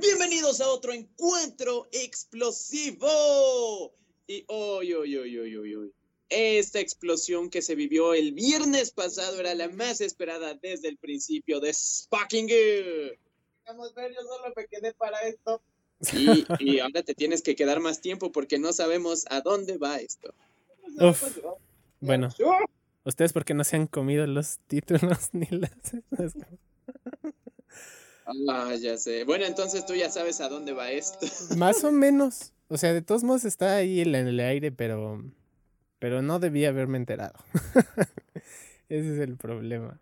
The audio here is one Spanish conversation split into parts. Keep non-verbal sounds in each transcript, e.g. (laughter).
Bienvenidos a otro encuentro explosivo. Y hoy, hoy, hoy, hoy, hoy, hoy. Esta explosión que se vivió el viernes pasado era la más esperada desde el principio de Fucking Vamos a ver, yo solo me quedé para esto. Y, y ahora te tienes que quedar más tiempo porque no sabemos a dónde va esto. Uf. Bueno, ustedes porque no se han comido los títulos (laughs) ni las... Ah, ya sé. Bueno, entonces tú ya sabes a dónde va esto. (laughs) Más o menos. O sea, de todos modos está ahí en el aire, pero. Pero no debía haberme enterado. (laughs) Ese es el problema.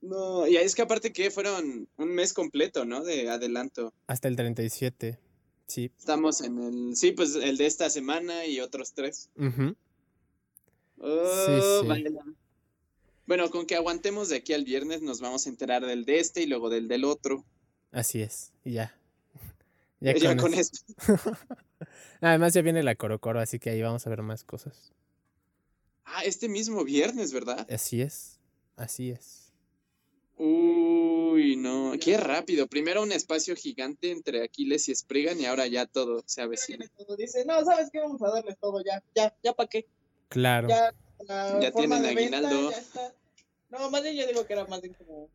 No, y es que aparte que fueron un mes completo, ¿no? De adelanto. Hasta el 37. Sí. Estamos en el. Sí, pues el de esta semana y otros tres. Oh, sí. Bueno, con que aguantemos de aquí al viernes nos vamos a enterar del de este y luego del del otro. Así es. Y ya. Ya, (laughs) Ya con con eso. (laughs) esto. Además ya viene la Coro Coro, así que ahí vamos a ver más cosas. Ah, este mismo viernes, ¿verdad? Así es. Así es. Uy, no, qué rápido. Primero un espacio gigante entre Aquiles y Spriggan y ahora ya todo se avecina. Todo Dice, no, ¿sabes qué? Vamos a darles todo ya. Ya, ya para qué. Claro. Ya, la Ya tienen venta aguinaldo. ya está. No, más bien yo digo que era más bien como.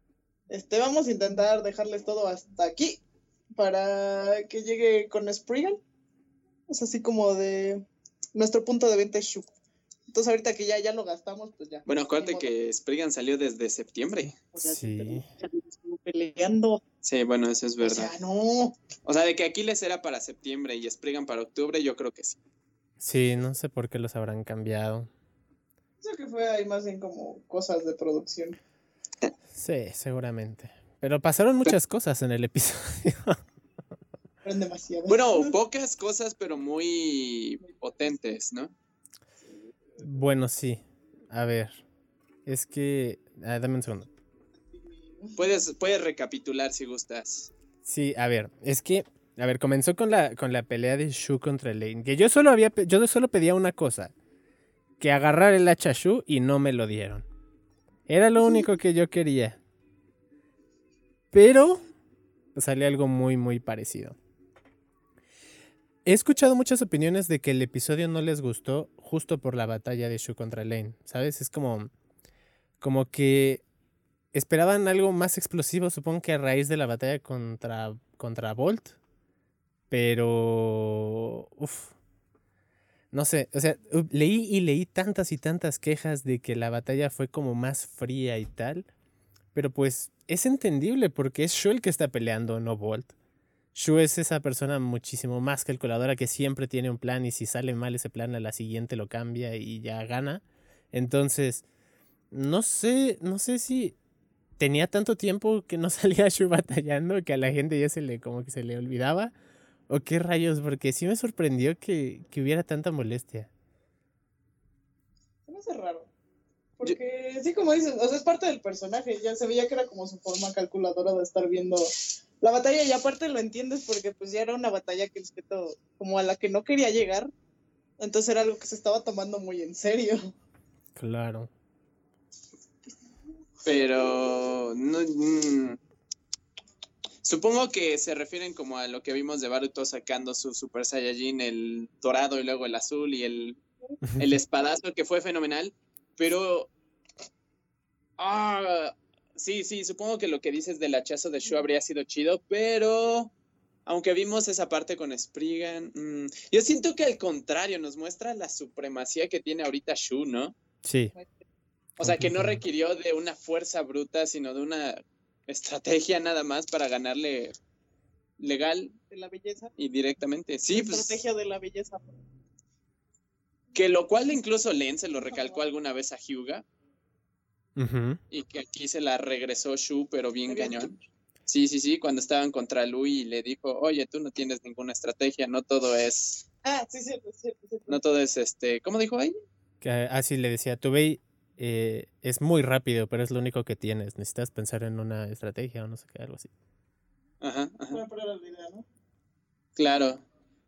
Este, vamos a intentar dejarles todo hasta aquí para que llegue con Spriggan. Es así como de. Nuestro punto de venta es Shu. Entonces, ahorita que ya, ya lo gastamos, pues ya. Bueno, acuérdate que Spriggan salió desde septiembre. O sea, Sí. peleando. Sí, bueno, eso es O verdad. sea, no. O sea, de que Aquiles era para septiembre y Spriggan para octubre, yo creo que sí. Sí, no sé por qué los habrán cambiado. Eso que fue ahí más bien como cosas de producción. Sí, seguramente. Pero pasaron muchas cosas en el episodio. (laughs) Demasiado. Bueno, pocas cosas, pero muy potentes, ¿no? bueno, sí. A ver. Es que... ah, dame un segundo. Puedes, puedes recapitular si gustas. Sí, a ver, es que, a ver, comenzó con la, con la pelea de Shu contra Lane. Que yo solo había, yo solo pedía una cosa, que agarrar el hacha Shu y no me lo dieron. Era lo único que yo quería. Pero salió algo muy, muy parecido. He escuchado muchas opiniones de que el episodio no les gustó justo por la batalla de Shu contra Lane. ¿Sabes? Es como, como que esperaban algo más explosivo, supongo que a raíz de la batalla contra, contra Bolt. Pero... Uf. No sé, o sea, leí y leí tantas y tantas quejas de que la batalla fue como más fría y tal. Pero pues es entendible porque es Shu el que está peleando, no Bolt. Shu es esa persona muchísimo más calculadora que siempre tiene un plan y si sale mal ese plan a la siguiente lo cambia y ya gana. Entonces, no sé, no sé si tenía tanto tiempo que no (laughs) salía Shu batallando que a la gente ya se le como que se le olvidaba. ¿O qué rayos? Porque sí me sorprendió que, que hubiera tanta molestia. Se me hace raro. Porque sí, como dices, o sea, es parte del personaje. Ya se veía que era como su forma calculadora de estar viendo la batalla. Y aparte lo entiendes porque pues ya era una batalla que respeto como a la que no quería llegar. Entonces era algo que se estaba tomando muy en serio. Claro. Pero no, mm, supongo que se refieren como a lo que vimos de Baruto sacando su Super Saiyajin, el dorado y luego el azul y el, el espadazo que fue fenomenal. Pero ah, sí, sí, supongo que lo que dices del hachazo de Shu habría sido chido, pero aunque vimos esa parte con Spriggan, mm, yo siento que al contrario nos muestra la supremacía que tiene ahorita Shu, ¿no? Sí, O sea, que no requirió de una fuerza bruta, sino de una estrategia nada más para ganarle legal De la belleza. y directamente. Sí, pues estrategia de la belleza. que lo cual incluso Len se lo recalcó alguna vez a Hyuga y que aquí se la regresó Shu, pero bien cañón. Sí, sí, sí, cuando estaban contra Lui y le dijo, oye, tú no tienes ninguna estrategia, no todo es, Ah, sí, cierto, cierto, cierto. no todo es este, ¿cómo dijo ahí? Que así le decía, tu Bey eh, es muy rápido, pero es lo único que tienes. Necesitas pensar en una estrategia o no sé qué, algo así. Ajá, ajá. Claro.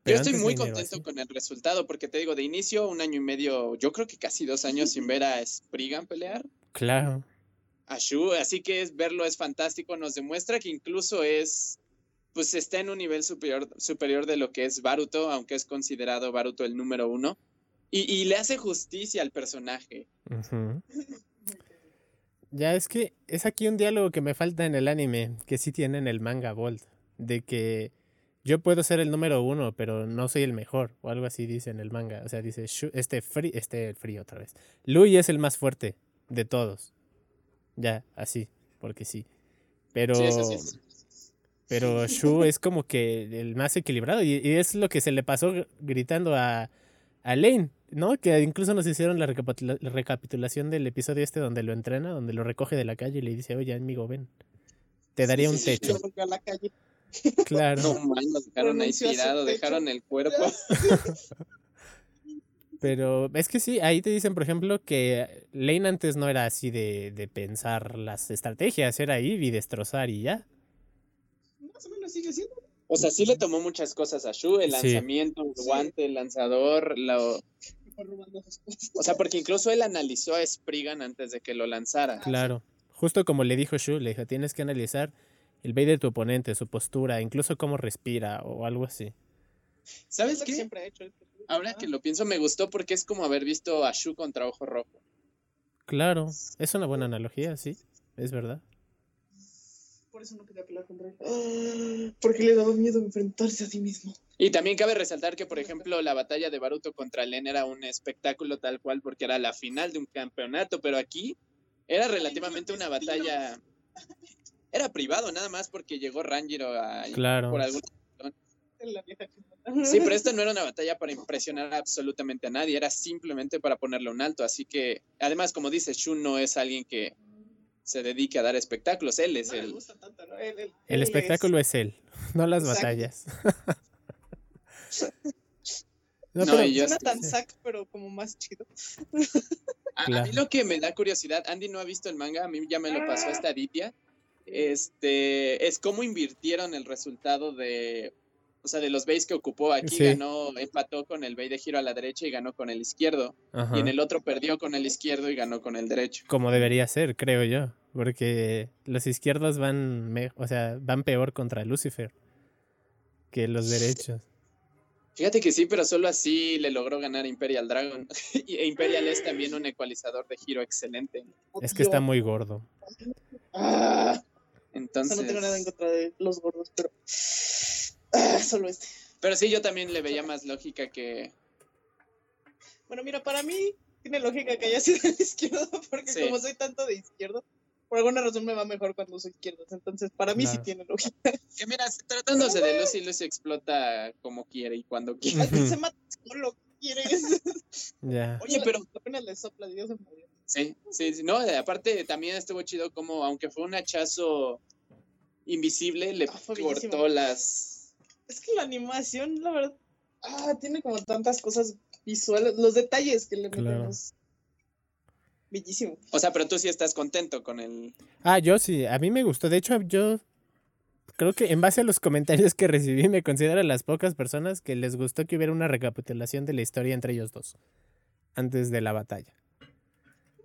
Pero Yo estoy muy contento así. con el resultado, porque te digo, de inicio, un año y medio, yo creo que casi dos años sin ver a Spriggan pelear, Claro. a Shu, así que es, verlo es fantástico, nos demuestra que incluso es pues está en un nivel superior, superior de lo que es Baruto, aunque es considerado Baruto el número uno. Y, y le hace justicia al personaje. Ya es que es aquí un diálogo que me falta en el anime, que sí tiene en el manga Bolt, de que yo puedo ser el número uno, pero no soy el mejor, o algo así dice en el manga. O sea, dice, "Shu- este free, este free otra vez. Lui es el más fuerte de todos. Ya, así, porque sí. Pero, Sí, eso sí es. pero Shu (laughs) es como que el más equilibrado, y, y es lo que se le pasó gr- gritando a, a Lane, ¿no? Que incluso nos hicieron la, recapitula- la recapitulación del episodio este donde lo entrena, donde lo recoge de la calle y le dice, oye, amigo, ven, te daría un sí, techo. Lo volvió a la calle. Claro. No mal, lo dejaron ahí tirado, dejaron el cuerpo. (laughs) Pero es que sí, ahí te dicen, por ejemplo, que Lane antes no era así de, de pensar las estrategias, era ir y destrozar y ya. Más o menos sigue siendo. O sea, sí le tomó muchas cosas a Shu, el Sí. lanzamiento, el guante, el lanzador, lo... que fue robando sus cosas. o sea, porque incluso él analizó a Spriggan antes de que lo lanzara. Claro. Justo como le dijo Shu, le dijo, tienes que analizar el bay de tu oponente, su postura, incluso cómo respira o algo así. ¿Sabes qué? siempre ha hecho. el personaje. Ahora que lo pienso, me gustó porque es como haber visto a Shu contra Ojo Rojo. Claro, es una buena analogía, sí, es verdad. Por eso no quería pelear contra él. Ah, Porque le daba miedo enfrentarse a sí mismo. Y también cabe resaltar que, por ejemplo, la batalla de Baruto contra Len era un espectáculo tal cual porque era la final de un campeonato, pero aquí era relativamente una batalla... Era privado nada más porque llegó Ranjiro a... Claro. por que Sí, pero esta no era una batalla para impresionar absolutamente a nadie, era simplemente para ponerle un alto. Así que, además, como dice, Shun no es alguien que se dedique a dar espectáculos, él es No el... gusta tanto, ¿no? Él- él- El él espectáculo es él, (laughs) no las Exacto. batallas. (laughs) No, No, pero- yo Suena tan sac, pero como más chido. A, mí lo que me da curiosidad, Andy no ha visto el manga, a mí ya me lo pasó esta Aditya, este, es cómo invirtieron el resultado de, o sea, de los bays que ocupó. Aquí Sí. ganó, empató con el bay de giro a la derecha y ganó con el izquierdo. Ajá. Y en el otro perdió con el izquierdo y ganó con el derecho. Como debería ser, creo yo, porque los izquierdos van, o sea, van peor contra Lucifer que los derechos. Fíjate que sí, pero solo así le logró ganar Imperial Dragon. (laughs) y e Imperial es también un ecualizador de giro excelente. Es que está muy gordo. Ah, o sea, Entonces, no tengo nada en contra de los gordos, pero. Ah, solo este. pero sí, yo también le veía más lógica que, Bueno, mira, para mí tiene lógica que haya sido de izquierdo, (laughs) porque Sí. como soy tanto de izquierdo, por alguna razón me va mejor cuando soy izquierdo. Entonces, para mí sí tiene lógica. que mira, tratándose de Lucy, Lucy explota como quiere y cuando quiere. Se (laughs) mata solo, ¿quieres? (laughs) Ya. Oye, pero Apenas le sopla, Dios se murió. Sí, sí, sí, no, aparte también estuvo chido como, aunque fue un hachazo invisible, le Ah, cortó las... Es que la animación, la verdad, ah, tiene como tantas cosas visuales, los detalles que le Claro. metemos. Bellísimo. O sea, pero tú sí estás contento con el... Ah, yo sí, a mí me gustó. De hecho, yo creo que en base a los comentarios que recibí, me considero las pocas personas que les gustó que hubiera una recapitulación de la historia entre ellos dos antes de la batalla.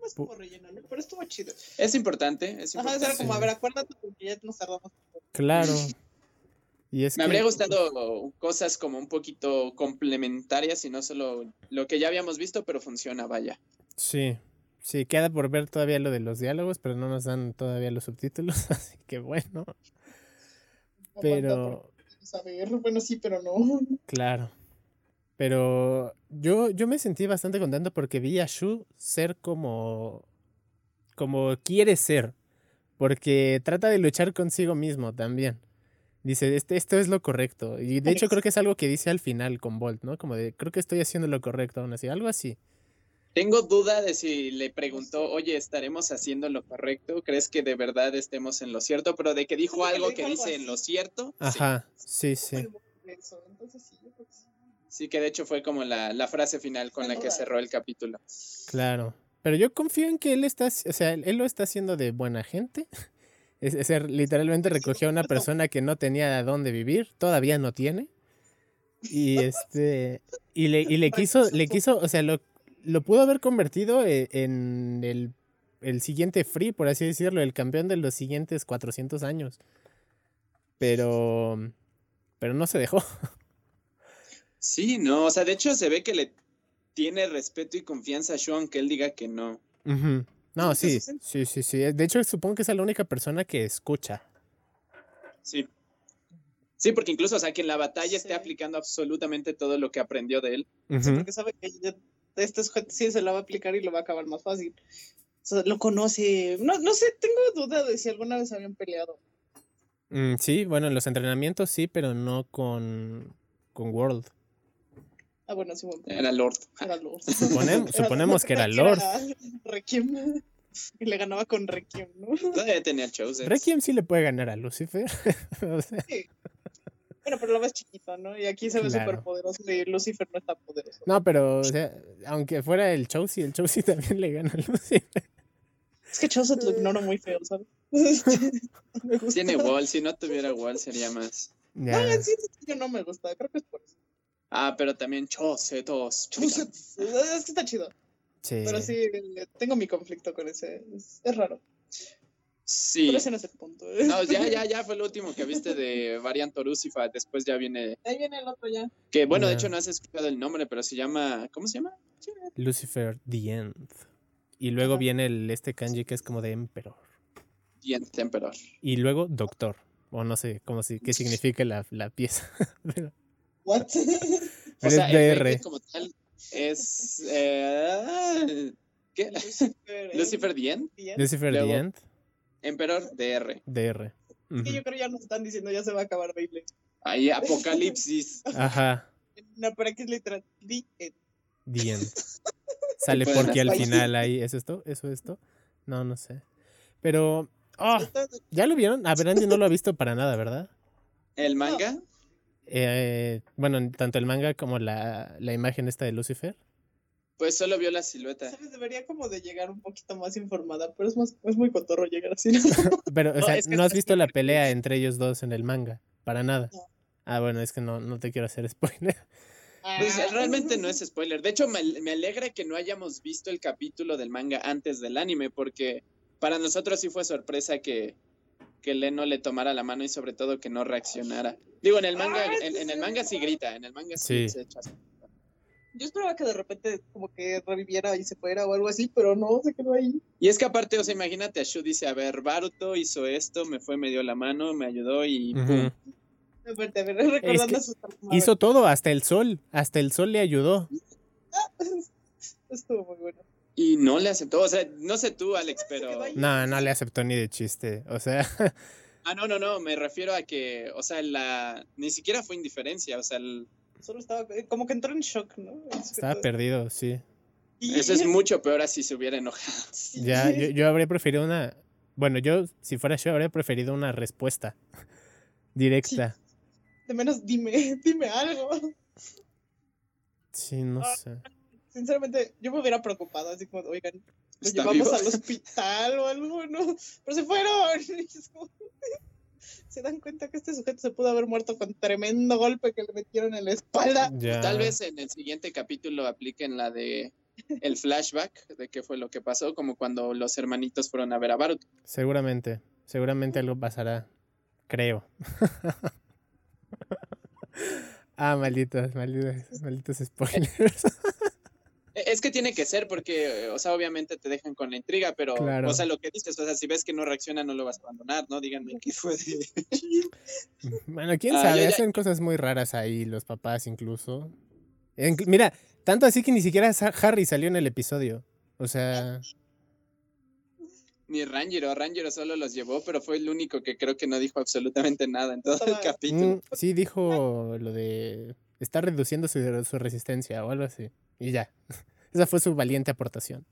Más como relleno, ¿no? Pero estuvo chido. Es importante, es Ajá, importante. era como, a ver, acuérdate porque ya nos tardamos. Claro. Y es Me que- habría gustado cosas como un poquito complementarias y no solo lo que ya habíamos visto, pero funciona, vaya. Sí, sí, queda por ver todavía lo de los diálogos, pero no nos dan todavía los subtítulos, (laughs) así que bueno, pero ver, bueno, sí, pero no. claro. Pero yo, yo me sentí bastante contento porque vi a Shu ser como, como quiere ser, porque trata de luchar consigo mismo también. Dice, este, esto es lo correcto. Y de hecho creo que es algo que dice al final con Bolt, ¿no? Como de, creo que estoy haciendo lo correcto aún así, algo así. Tengo duda de si le preguntó, oye, ¿estaremos haciendo lo correcto? ¿Crees que de verdad estemos en lo cierto? Pero de que dijo que algo que dijo algo dice en lo cierto. Ajá, sí, sí. Sí, que sí. Sí, que de hecho fue como la, la frase final con la que cerró el capítulo. Claro. Pero yo confío en que él está, o sea, él lo está haciendo de buena gente. (laughs) Es, es literalmente recogió a una persona que no tenía a dónde vivir, todavía no tiene. Y este y le, y le quiso, le quiso, o sea, lo, lo pudo haber convertido e- en el, el siguiente free, por así decirlo, el campeón de los siguientes 400 años. Pero pero no se dejó. Sí, no, o sea, de hecho se ve que le tiene respeto y confianza a Shu, aunque él diga que no. No, Sí, sí, sí, sí, sí, sí. De hecho, supongo que es la única persona que escucha. Sí. Sí, porque incluso, o sea, que en la batalla esté Sí. aplicando absolutamente todo lo que aprendió de él. Ujú. Porque sabe que ya este sujeto sí se la va a aplicar y lo va a acabar más fácil. O sea, lo conoce. No, no sé, tengo duda de si alguna vez habían peleado. Mm, sí, bueno, en los entrenamientos sí, pero no con, con World. Ah, bueno, sí, bueno. Era Lord. Era Lord. (laughs) Suponem- suponemos que era Lord. Requiem. Y le ganaba con Requiem, ¿no? Todavía tenía Chosen. Requiem sí le puede ganar a Lucifer. (laughs) O sea, Bueno, pero lo ves chiquito, ¿no? Y aquí se ve Claro. súper poderoso y Lucifer no es tan poderoso. no, pero, o sea, aunque fuera el Chelsea, el Chelsea (laughs) también le gana a Lucifer. Es que Chaucer lo ignoro muy feo, ¿sabes? No (laughs) me gusta. Tiene wall, si no tuviera wall sería más. No, Ya. en sí, yo no me gusta, creo que es por eso. Ah, pero también Chosetos. Chaucer, Es que está chido. Sí. Pero sí, tengo mi conflicto con ese. Es, es raro. Sí. Pero ese no es el punto. ¿eh? (laughs) No, ya, ya, ya fue lo último que viste de Variant Lucifer. Después ya viene. Ahí viene el otro ya. Que bueno, de hecho no has escuchado el nombre, pero se llama. ¿Cómo se llama? Lucifer The End. Y luego viene el este kanji que es como de Emperor. Bien, Emperor. Y luego Doctor. O no sé cómo si, qué significa la, la pieza. (laughs) ¿What? (laughs) O sea, es el DR. como tal es. eh, ¿Qué? Lucifer. Lucifer Dien. Bien. Lucifer Luego- The End. Emperor DR. DR. Es que Ujú. yo creo ya nos están diciendo ya se va a acabar Beyblade. Ahí, Apocalipsis. (laughs) Ajá. No, pero aquí es literal. The End. The End. (laughs) Sale pueden porque al final ahí. ¿Es esto? ¿Eso esto? No, no sé. Pero. ah, Está- ¿Ya lo vieron? A ver, Andy no lo ha visto para nada, ¿verdad? El manga. Eh, bueno, tanto el manga como la, la imagen esta de Lucifer. Pues solo vio la silueta. ¿Sabes? Debería como de llegar un poquito más informada, pero es más, es muy cotorro llegar así. ¿no? (laughs) Pero, o No, sea, es que no has visto la pelea entre ellos dos en el manga. Para nada. No. Ah, bueno, es que no, no te quiero hacer (laughs) spoiler. Pues Ah. realmente no es spoiler. De hecho, me, me alegra que no hayamos visto el capítulo del manga antes del anime, porque para nosotros sí fue sorpresa que, que Leno le tomara la mano y sobre todo que no reaccionara. Digo, en el manga, Ah, en, en el sí. manga sí grita, en el manga sí, Sí. se echa. Yo esperaba que de repente como que reviviera y se fuera o algo así, pero no, se quedó ahí. Y es que aparte, o sea, imagínate a Shu dice, a ver, Baruto hizo esto, me fue, me dio la mano, me ayudó y Ujú. pum. Aparte, a ver, (laughs) recordando que a su Hizo todo, hasta el sol. Hasta el sol le ayudó. (laughs) Estuvo muy bueno. Y no le aceptó, o sea, no sé tú, Alex, pero... No, no le aceptó ni de chiste. O sea, Ah, no, no, no, me refiero a que, o sea, la... Ni siquiera fue indiferencia, o sea, el- Solo estaba eh, como que entró en shock, ¿no? estaba perdido, sí. Y- eso es mucho peor así se hubiera enojado. (laughs) Sí. Ya, yo, yo habría preferido una. Bueno, yo, si fuera yo, habría preferido una respuesta (laughs) directa. De menos dime, (laughs) dime algo. Sí, no Ah. sé. Sinceramente, yo me hubiera preocupado, así como, oigan, lo Está llevamos vivo. al hospital o algo, ¿no? Pero se fueron. Se dan cuenta que este sujeto se pudo haber muerto con tremendo golpe que le metieron en la espalda. Ya. Tal vez en el siguiente capítulo apliquen la de el flashback de qué fue lo que pasó, como cuando los hermanitos fueron a ver a Baruto. Seguramente. Seguramente algo pasará. Creo. (laughs) ah, malditos, malditos, malditos spoilers. (laughs) E- Es que tiene que ser porque, o sea, obviamente te dejan con la intriga, pero, Claro. o sea, lo que dices, o sea, si ves que no reacciona, no lo vas a abandonar, ¿no? Díganme qué fue de... (laughs) bueno, quién Ah, sabe, ya- hacen cosas muy raras ahí, los papás incluso. En- mira, tanto así que ni siquiera Harry salió en el episodio. O sea, Ni Rangero, Rangero solo los llevó, pero fue el único que creo que no dijo absolutamente nada en todo el capítulo. mm, sí dijo lo de está reduciendo su, su resistencia o algo así. Y ya. (laughs) Esa fue su valiente aportación.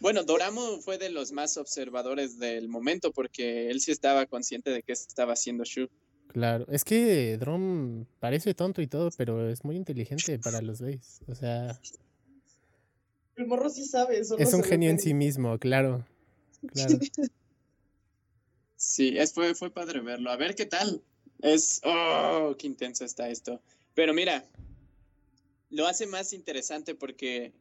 Bueno, Doramo fue de los más observadores del momento porque él sí estaba consciente de qué estaba haciendo Shu. Claro, es que Drom parece tonto y todo, pero es muy inteligente para los Bays. O sea, El morro sí sabe. solo es un genio en sí mismo, claro. Claro. (laughs) Sí, es, fue, fue padre verlo. A ver qué tal. Es. ¡Oh! ¡Qué intenso está esto! Pero mira, lo hace más interesante porque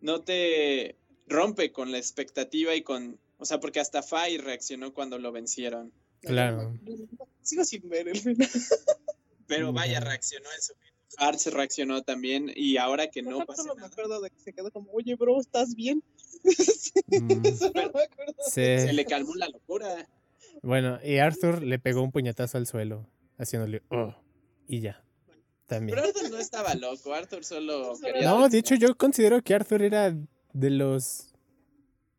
no te rompe con la expectativa y con. O sea, porque hasta Fai reaccionó cuando lo vencieron. Claro. Sigo sin ver el final. (laughs) Pero vaya, reaccionó en su Hart se reaccionó también y ahora que no pasa solo me acuerdo de que se quedó como, oye, bro, ¿estás bien? (laughs) Mm, Eso no me acuerdo. se sí. le calmó la locura. Bueno, y Arthur le pegó un puñetazo al suelo, haciéndole oh, y ya. También. Pero Arthur no estaba loco, Arthur solo quería... No, de hecho yo considero que Arthur era de los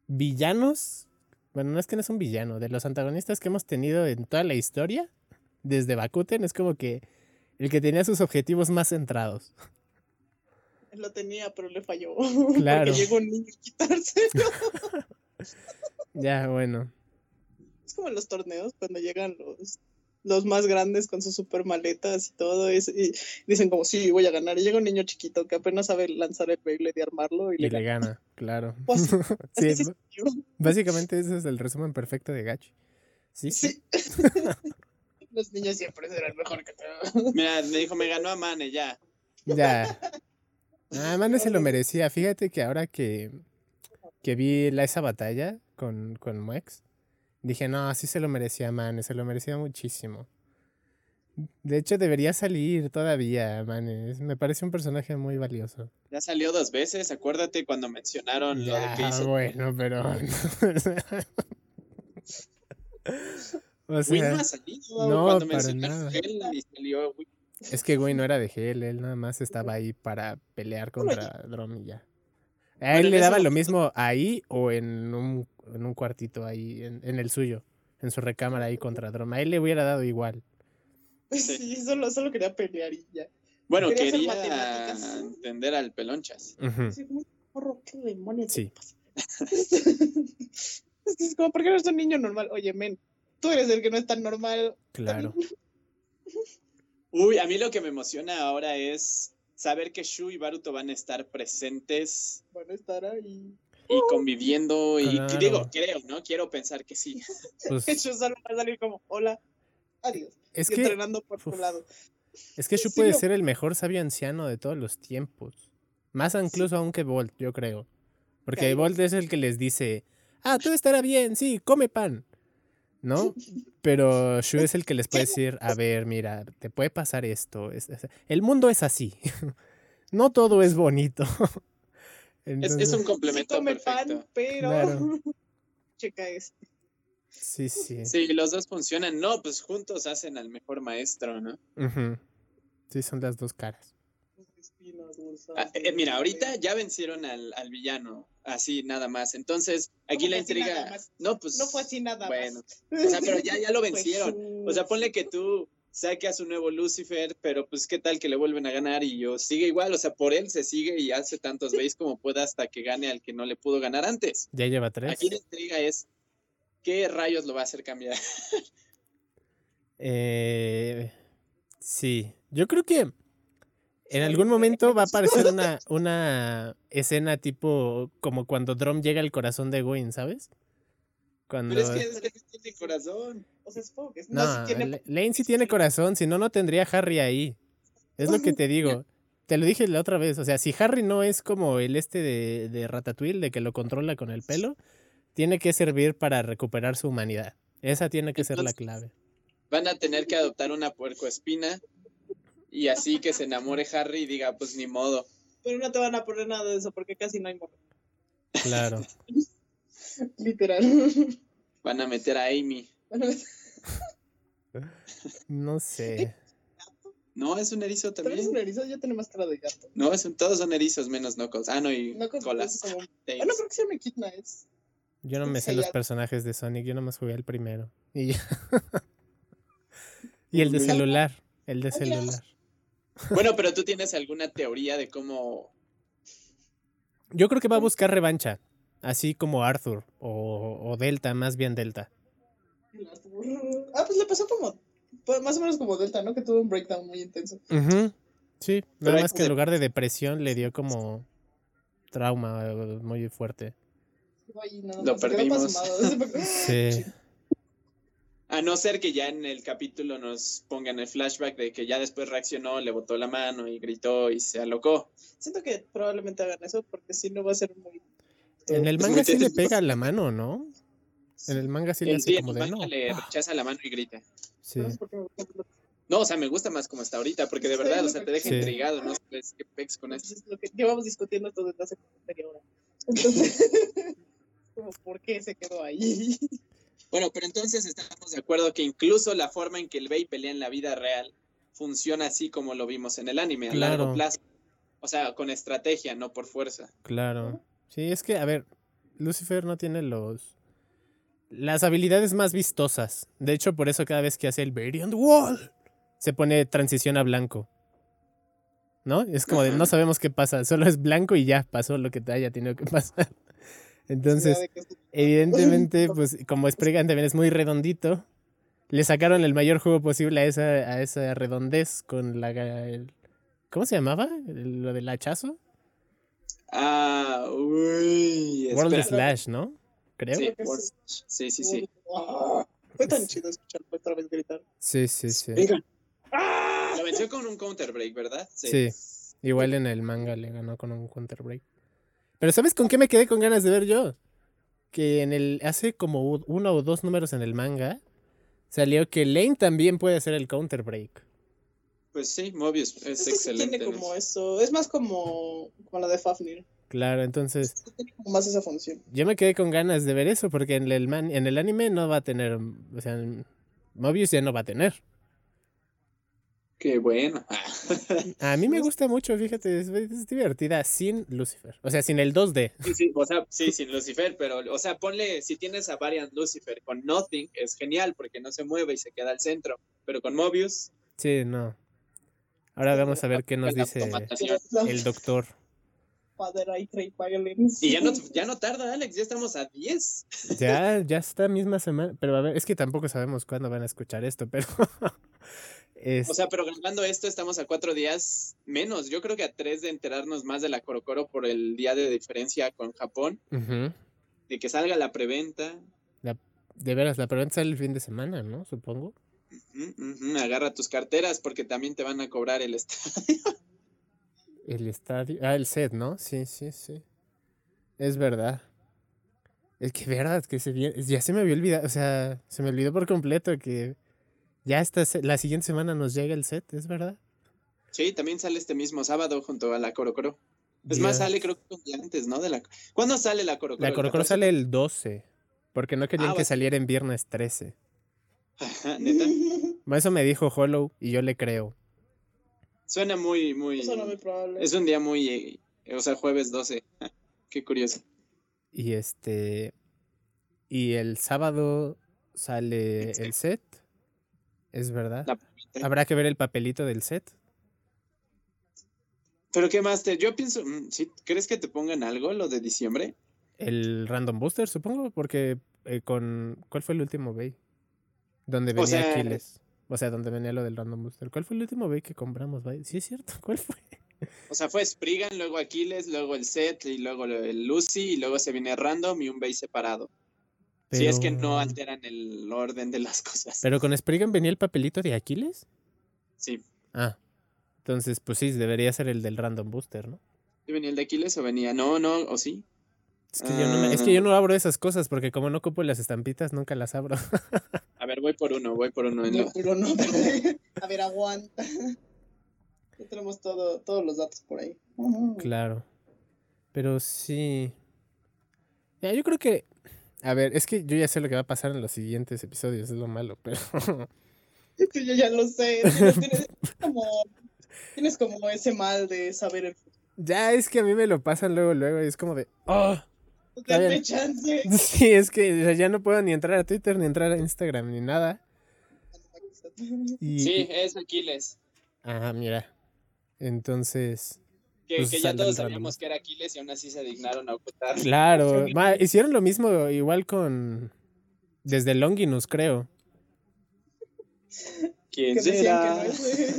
villanos. Bueno, no es que no es un villano, de los antagonistas que hemos tenido en toda la historia, desde Bakuten, es como que el que tenía sus objetivos más centrados. Él lo tenía, pero le falló. (laughs) Claro. Porque llegó un niño a quitárselo. (laughs) Ya, bueno. Es como en los torneos, cuando llegan los, los más grandes con sus super maletas y todo, y, y dicen como, sí, voy a ganar. Y llega un niño chiquito que apenas sabe lanzar el Beyblade y armarlo y, Y le le gana. gana, claro. (laughs) Pues, (laughs) Sí, básicamente ese es el resumen perfecto de Gachi. Sí, sí. (laughs) Los niños siempre serán mejor que tú. Mira, me dijo, me ganó a Mane, ya. Ya. Ah, Mane se lo merecía. Fíjate que ahora que, que vi la, esa batalla con, con Muex, dije, no, sí se lo merecía Mane, se lo merecía muchísimo. De hecho, debería salir todavía, Mane. es- Me parece un personaje muy valioso. Ya salió dos veces, acuérdate cuando mencionaron lo de que Ya, hizo. bueno, pero... (laughs) o Win no ha salido. no, cuando mencionaron él y salió Win. es que güey no era de gel, él nada más estaba ahí para pelear contra Drom y ya. A él le daba lo mismo ahí o en un, en un cuartito ahí, en, en el suyo, en su recámara ahí contra Drom. A él le hubiera dado igual. Sí, solo, solo quería pelear y ya. Bueno, Quería quería matemáticas. entender al pelonchas. Ujú. Así como, "Morro, ¿qué demonios te Sí. pasa?" (laughs) es que es como, ¿por qué no eres un niño normal? Oye, men, tú eres el que no es tan normal. Claro. (laughs) Uy, a mí lo que me emociona ahora es saber que Shu y Baruto van a estar presentes Bueno, estar ahí. Y conviviendo y Claro. digo, creo, ¿no? Quiero pensar que sí. Pues, Yo solo va a salir como, hola, adiós. es y que, entrenando por tu uf. lado. es que Shu Sí, puede ser el mejor sabio anciano de todos los tiempos. Más incluso aún que Bolt, yo creo. Porque Claro. Bolt es el que les dice, ah, todo estará bien, sí, come pan. ¿No? Pero Shu es el que les puede (laughs) decir, a ver, mira, te puede pasar esto. es- es- el mundo es así. (laughs) no todo es bonito. (laughs) Es, Entonces, es un Sí complemento come perfecto. pan, pero... Claro. (laughs) Checa esto. Sí, sí. Sí, los dos funcionan. No, pues juntos hacen al mejor maestro, ¿no? Ujú. Sí, son las dos caras. Ah, eh, mira, ahorita ya vencieron al, al villano, así nada más. Entonces, aquí ¿Cómo la intriga. No, pues. No fue así nada Bueno, más. o sea, pero ya, ya lo Fue (laughs) vencieron. O sea, ponle que tú saques un nuevo Lucifer, pero pues qué tal que le vuelven a ganar y yo sigue igual, o sea, por él se sigue y hace tantos veis como pueda hasta que gane al que no le pudo ganar antes. Ya lleva tres. Aquí la intriga es qué rayos lo va a hacer cambiar. (laughs) Eh, sí, yo creo que en algún momento va a aparecer una, una escena tipo como cuando Drom llega al corazón de Gwyn, ¿sabes? Cuando... Pero es que, es que no tiene corazón. O sea, supongo que No, no, sí tiene... Le- Lane sí tiene corazón, si no, no tendría a Harry ahí. Es lo que te digo. (laughs) Te lo dije la otra vez. O sea, si Harry no es como el este de, de Ratatouille, de que lo controla con el pelo, tiene que servir para recuperar su humanidad. Esa tiene que ser la clave. Van a tener que adoptar una puercoespina y así que se enamore Harry y diga, pues ni modo. Pero no te van a poner nada de eso porque casi no hay morro. Claro. (laughs) Literal. Van a meter a Amy. No sé. No, es un erizo Pero es también. un erizo, ya tiene más cara de gato. No, es un- todos son erizos menos Knuckles. Ah, no, y No con colas. como... Ah, no, creo que se es... Yo no me sé los personajes de Sonic, yo nomás jugué el primero. Y ya. (laughs) y el de celular. El de celular. Bueno, pero tú tienes alguna teoría de cómo. Yo creo que va a buscar revancha. Así como Arthur. O, o Delta, más bien Delta. Ah, pues le pasó como... pues, Más o menos como Delta, ¿no? Que tuvo un breakdown muy intenso. Ujú, Sí, Pero nada más que en lugar de depresión le dio como trauma muy fuerte. Ay, Lo perdimos. (laughs) Sí. A no ser que ya en el capítulo nos pongan el flashback de que ya después reaccionó, le botó la mano y gritó y se alocó. Siento que probablemente hagan eso porque si no va a ser muy... En el manga sí le (laughs) pega la mano, ¿no? En el manga sí le hace sí, en como el de no. manga le rechaza la mano y grita. Sí. ¿Sabes por qué me gusta? No, o sea, me gusta más como está ahorita, porque de verdad, o sea, te deja Sí. intrigado, ¿no? Sabes qué pex con esto. Entonces, lo que llevamos discutiendo esto desde hace como media hora. Entonces, (laughs) (laughs) como, ¿por qué se quedó ahí? (laughs) Bueno, pero entonces estamos de acuerdo que incluso la forma en que el Bey pelea en la vida real funciona así como lo vimos en el anime, a Claro. largo plazo. O sea, con estrategia, no por fuerza. Claro. Sí, es que, a ver, Lucifer no tiene los. Las habilidades más vistosas. De hecho, por eso cada vez que hace el Buried Wall se pone transición a blanco. ¿No? Es como de no sabemos qué pasa, solo es blanco y ya pasó lo que te haya tenido que (laughs) pasar. Entonces, evidentemente, pues como Spriggan también es muy redondito, le sacaron el mayor juego posible a esa, a esa redondez con la. el- ¿Cómo se llamaba? Lo del hachazo. Ah, uy. World espera. Slash, ¿no? Creo. Sí, sí. sí, sí, sí. Ah, Fue tan chido escuchar otra vez gritar. Sí, sí, sí. Venga. Lo venció con un counter break, ¿verdad? Sí. Igual en el manga le ganó con un counter break. Pero ¿sabes con qué me quedé con ganas de ver yo? Que en el hace como uno o dos números en el manga salió que Lane también puede hacer el counter break. Pues sí, Mobius es, Es que sí excelente. tiene como eso. Es más como, como la de Fafnir. Claro, entonces Tiene como más esa función. yo me quedé con ganas de ver eso porque en el man- en el anime no va a tener, o sea, Mobius ya no va a tener. Qué bueno. A mí me (laughs) gusta mucho, fíjate, es, es divertida sin Lucifer, o sea, sin el 2D. Sí, sí, o sea, sí, sin Lucifer, pero, o sea, ponle, si tienes a Variant Lucifer con Nothing, es genial porque no se mueve y se queda al centro, pero con Mobius, Sí, no. Ahora vamos a ver qué nos dice el doctor. Father I Violence. Y ya no, (laughs) ya no tarda, Alex, ya estamos a 10. Ya, ya está misma semana. Pero a ver, es que tampoco sabemos cuándo van a escuchar esto, pero. (laughs) es- O sea, pero grabando esto estamos a cuatro días menos. Yo creo que a tres de enterarnos más de la Corocoro por el día de diferencia con Japón, de que salga la preventa. De veras, la pregunta sale el fin de semana, ¿no? Supongo. Agarra tus carteras porque también te van a cobrar el (laughs) estadio. El estadio. Ah, el set, ¿no? Sí, sí, sí. Es verdad. Es que verdad que se viene. Ya se me había olvidado. O sea, se me olvidó por completo que ya esta la siguiente semana nos llega el set, ¿es verdad? Sí, también sale este mismo sábado junto a la Corocoro. Es más, sale creo que un día antes, ¿no? De la... ¿Cuándo sale la Corocoro? La ¿El Corocoro 14? sale el 12. Porque no querían Ah, que saliera en viernes 13. Ajá, ¿Neta? Eso me dijo Hollow y yo le creo. Suena muy, muy... No muy probable. Es un día muy... eh, o sea, jueves 12. (laughs) Qué curioso. Y este. Y el sábado sale Sí. el set. Es verdad. La- Habrá que ver el papelito del set. Pero ¿qué más? Te... Yo pienso... mm, ¿sí? ¿Crees que te pongan algo lo de diciembre? El Random Booster, supongo, porque eh, con. ¿Cuál fue el último Bay? Donde O venía sea- Aquiles. O sea, donde venía lo del Random Booster. ¿Cuál fue el último Bay que compramos, Bay? Sí, es cierto. (laughs) ¿Cuál fue? O sea, fue Spriggan, luego Aquiles, luego el set, y luego el Lucy, y luego se viene Random y un base separado. Si es que no Pero- alteran el orden de las cosas. Pero con Spriggan venía el papelito de Aquiles. Sí. Ah. Entonces, pues sí, debería ser el del Random Booster, ¿no? ¿Sí venía el de Aquiles o venía? No, no, o sí. Es que, yo no me- es que Ah. yo no abro esas cosas porque como no ocupo las estampitas, nunca las abro. (laughs) A ver, voy por uno, voy por uno. en No, lo- pero no. A ver, aguanta. Ya tenemos todo, todos los datos por ahí. Claro. Pero sí. Ya, yo creo que. A ver, es que yo ya sé lo que va a pasar en los siguientes episodios, es lo malo, (laughs) pero. Sí, yo ya lo sé. Tienes, tienes como, tienes como ese mal de saber el futuro. ya es que a mí me lo pasan luego, luego, y es como de. ¡Oh! Dame chance. (laughs) Sí, es que o sea, ya no puedo ni entrar a Twitter, ni entrar a Instagram, ni nada. Y, Sí, es Aquiles. Ah, mira. Entonces. Que, Pues que ya todos sabíamos que era Aquiles y aún así se dignaron a ocultar. Claro. (laughs) ma, hicieron lo mismo igual con. Desde Longinus, creo. ¿Quién Que decían que será?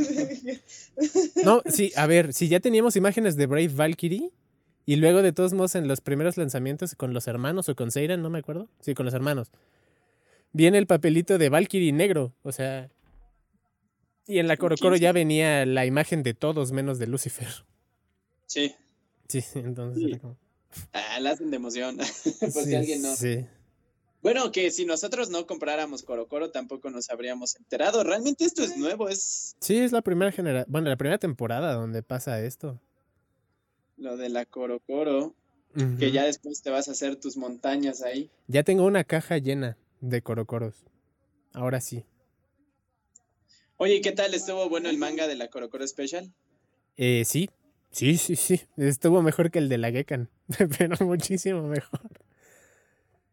no es. No, sí, a ver, si ya teníamos imágenes de Brave Valkyrie y luego de todos modos en los primeros lanzamientos con los hermanos o con Seiran, no me acuerdo. Sí, con los hermanos. Viene el papelito de Valkyrie negro, o sea. Y en la Coro Coro ya venía la imagen de todos menos de Lucifer. Sí. Sí, (laughs) entonces Sí. era como- Ah, la hacen de emoción. (laughs) Por si sí, alguien no. Sí. Bueno, que si nosotros no compráramos Coro Coro tampoco nos habríamos enterado. Realmente esto es nuevo, es Sí, es la primera generación, bueno, la primera temporada donde pasa esto. Lo de la Coro Coro, que ya después te vas a hacer tus montañas ahí. Ya tengo una caja llena de corocoros. Ahora sí. Oye, ¿y ¿qué tal estuvo bueno el manga de la Coro Coro Special? Eh, sí, sí, sí, sí. Estuvo mejor que el de la Gekan, (laughs) pero muchísimo mejor.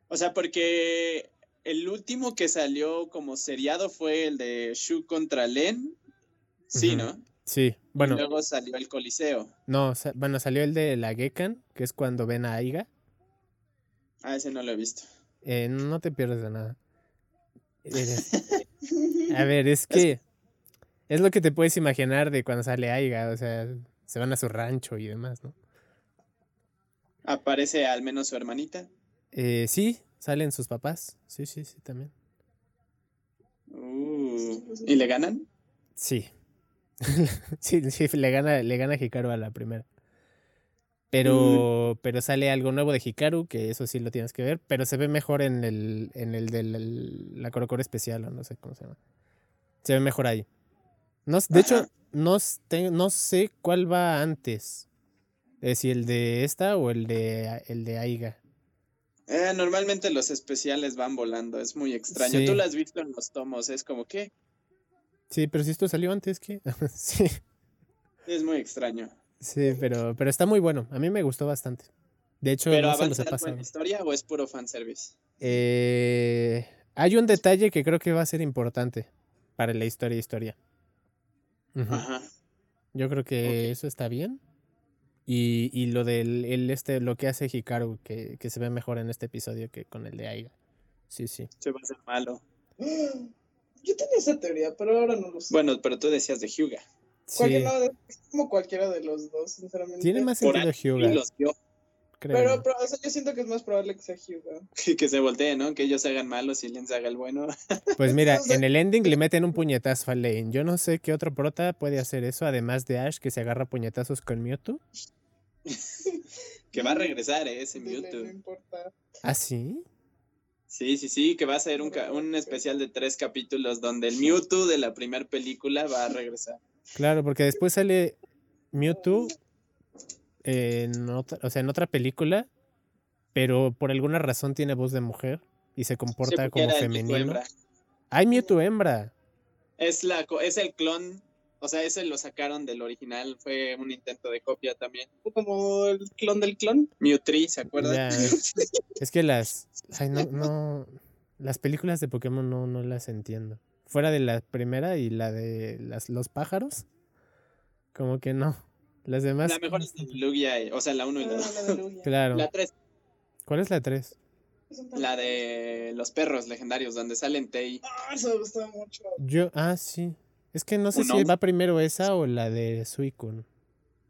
O sea, porque el último que salió como seriado fue el de Shu contra Len. Sí, Ujú. ¿no? Sí, Y bueno, luego salió el Coliseo. no, sa- bueno, salió el de la Gekan, que es cuando ven a Aiga. Ah, ese no lo he visto. Eh, no te pierdes de nada. (laughs) A ver, es que es lo que te puedes imaginar de cuando sale Aiga, o sea, se van a su rancho y demás, ¿no? Aparece al menos su hermanita. Eh, sí, salen sus papás. Sí, sí, sí, también. Uh, ¿Y le ganan? Sí. (laughs) sí, sí, le gana, le gana Hikaru a la primera. Pero, pero sale algo nuevo de Hikaru, que eso sí lo tienes que ver, pero se ve mejor en el, en el de la, Korokoro especial, o no sé cómo se llama. Se ve mejor ahí. No, de hecho, Ajá. no, s- te- no sé cuál va antes. Eh, si el de esta o el de el de Aiga. Eh, normalmente los especiales van volando, es muy extraño. Sí. Tú lo has visto en los tomos, es como que Sí, pero si esto salió antes, ¿qué? (laughs) sí. es muy extraño. Sí, pero, pero está muy bueno. A mí me gustó bastante. De hecho, ¿Pero no se los he pasado. historia o es puro fanservice? Eh, hay un detalle que creo que va a ser importante para la historia historia. Ajá. Yo creo que eso está bien. Y, y lo del el este, lo que hace Hikaru, que, que se ve mejor en este episodio que con el de Aiga. Sí, sí. Se va a hacer malo. Yo tenía esa teoría, pero ahora no lo sé. Bueno, pero tú decías de Hyuga. Sí. es como cualquiera de los dos, sinceramente. Tiene más Por sentido Hyuga. Pero, pero, o sea, yo siento que es más probable que sea Hyuga. (laughs) que se volteen, ¿no? Que ellos se hagan malos y Len se haga el bueno. (laughs) Pues mira, o sea- en el ending le meten un puñetazo a Lane. Yo no sé qué otro prota puede hacer eso, además de Ash, que se agarra puñetazos con Mewtwo. que va a regresar, ¿eh? Ese (laughs) Dile, Mewtwo. No importa. ¿Ah, sí? Sí, sí, sí, que va a ser un, ca- un especial de tres capítulos donde el Mewtwo de la primera película va a regresar. Claro, porque después sale Mewtwo en otra, o sea, en otra película, pero por alguna razón tiene voz de mujer y se comporta como femenino. hembra. ¡Ay, Mewtwo hembra! Es, la, es el clon, o sea, ese lo sacaron del original, fue un intento de copia también. Como el clon del clon. Mewtwo, ¿se acuerdan? Ya, (laughs) es que las, ay, no, no, las películas de Pokémon no, no las entiendo. Fuera de la primera y la de las, los pájaros, como que no. Las demás. La mejor es la de Lugia, eh, o sea, la 1 y la Ah, 2. la de Lugia. (laughs) Claro. La 3, ¿Cuál es la 3? la de los perros legendarios, donde salen Tei. Ah, eso me gustaba mucho. Yo, ah, sí. Es que no sé Uno. si va primero esa o la de Suicune.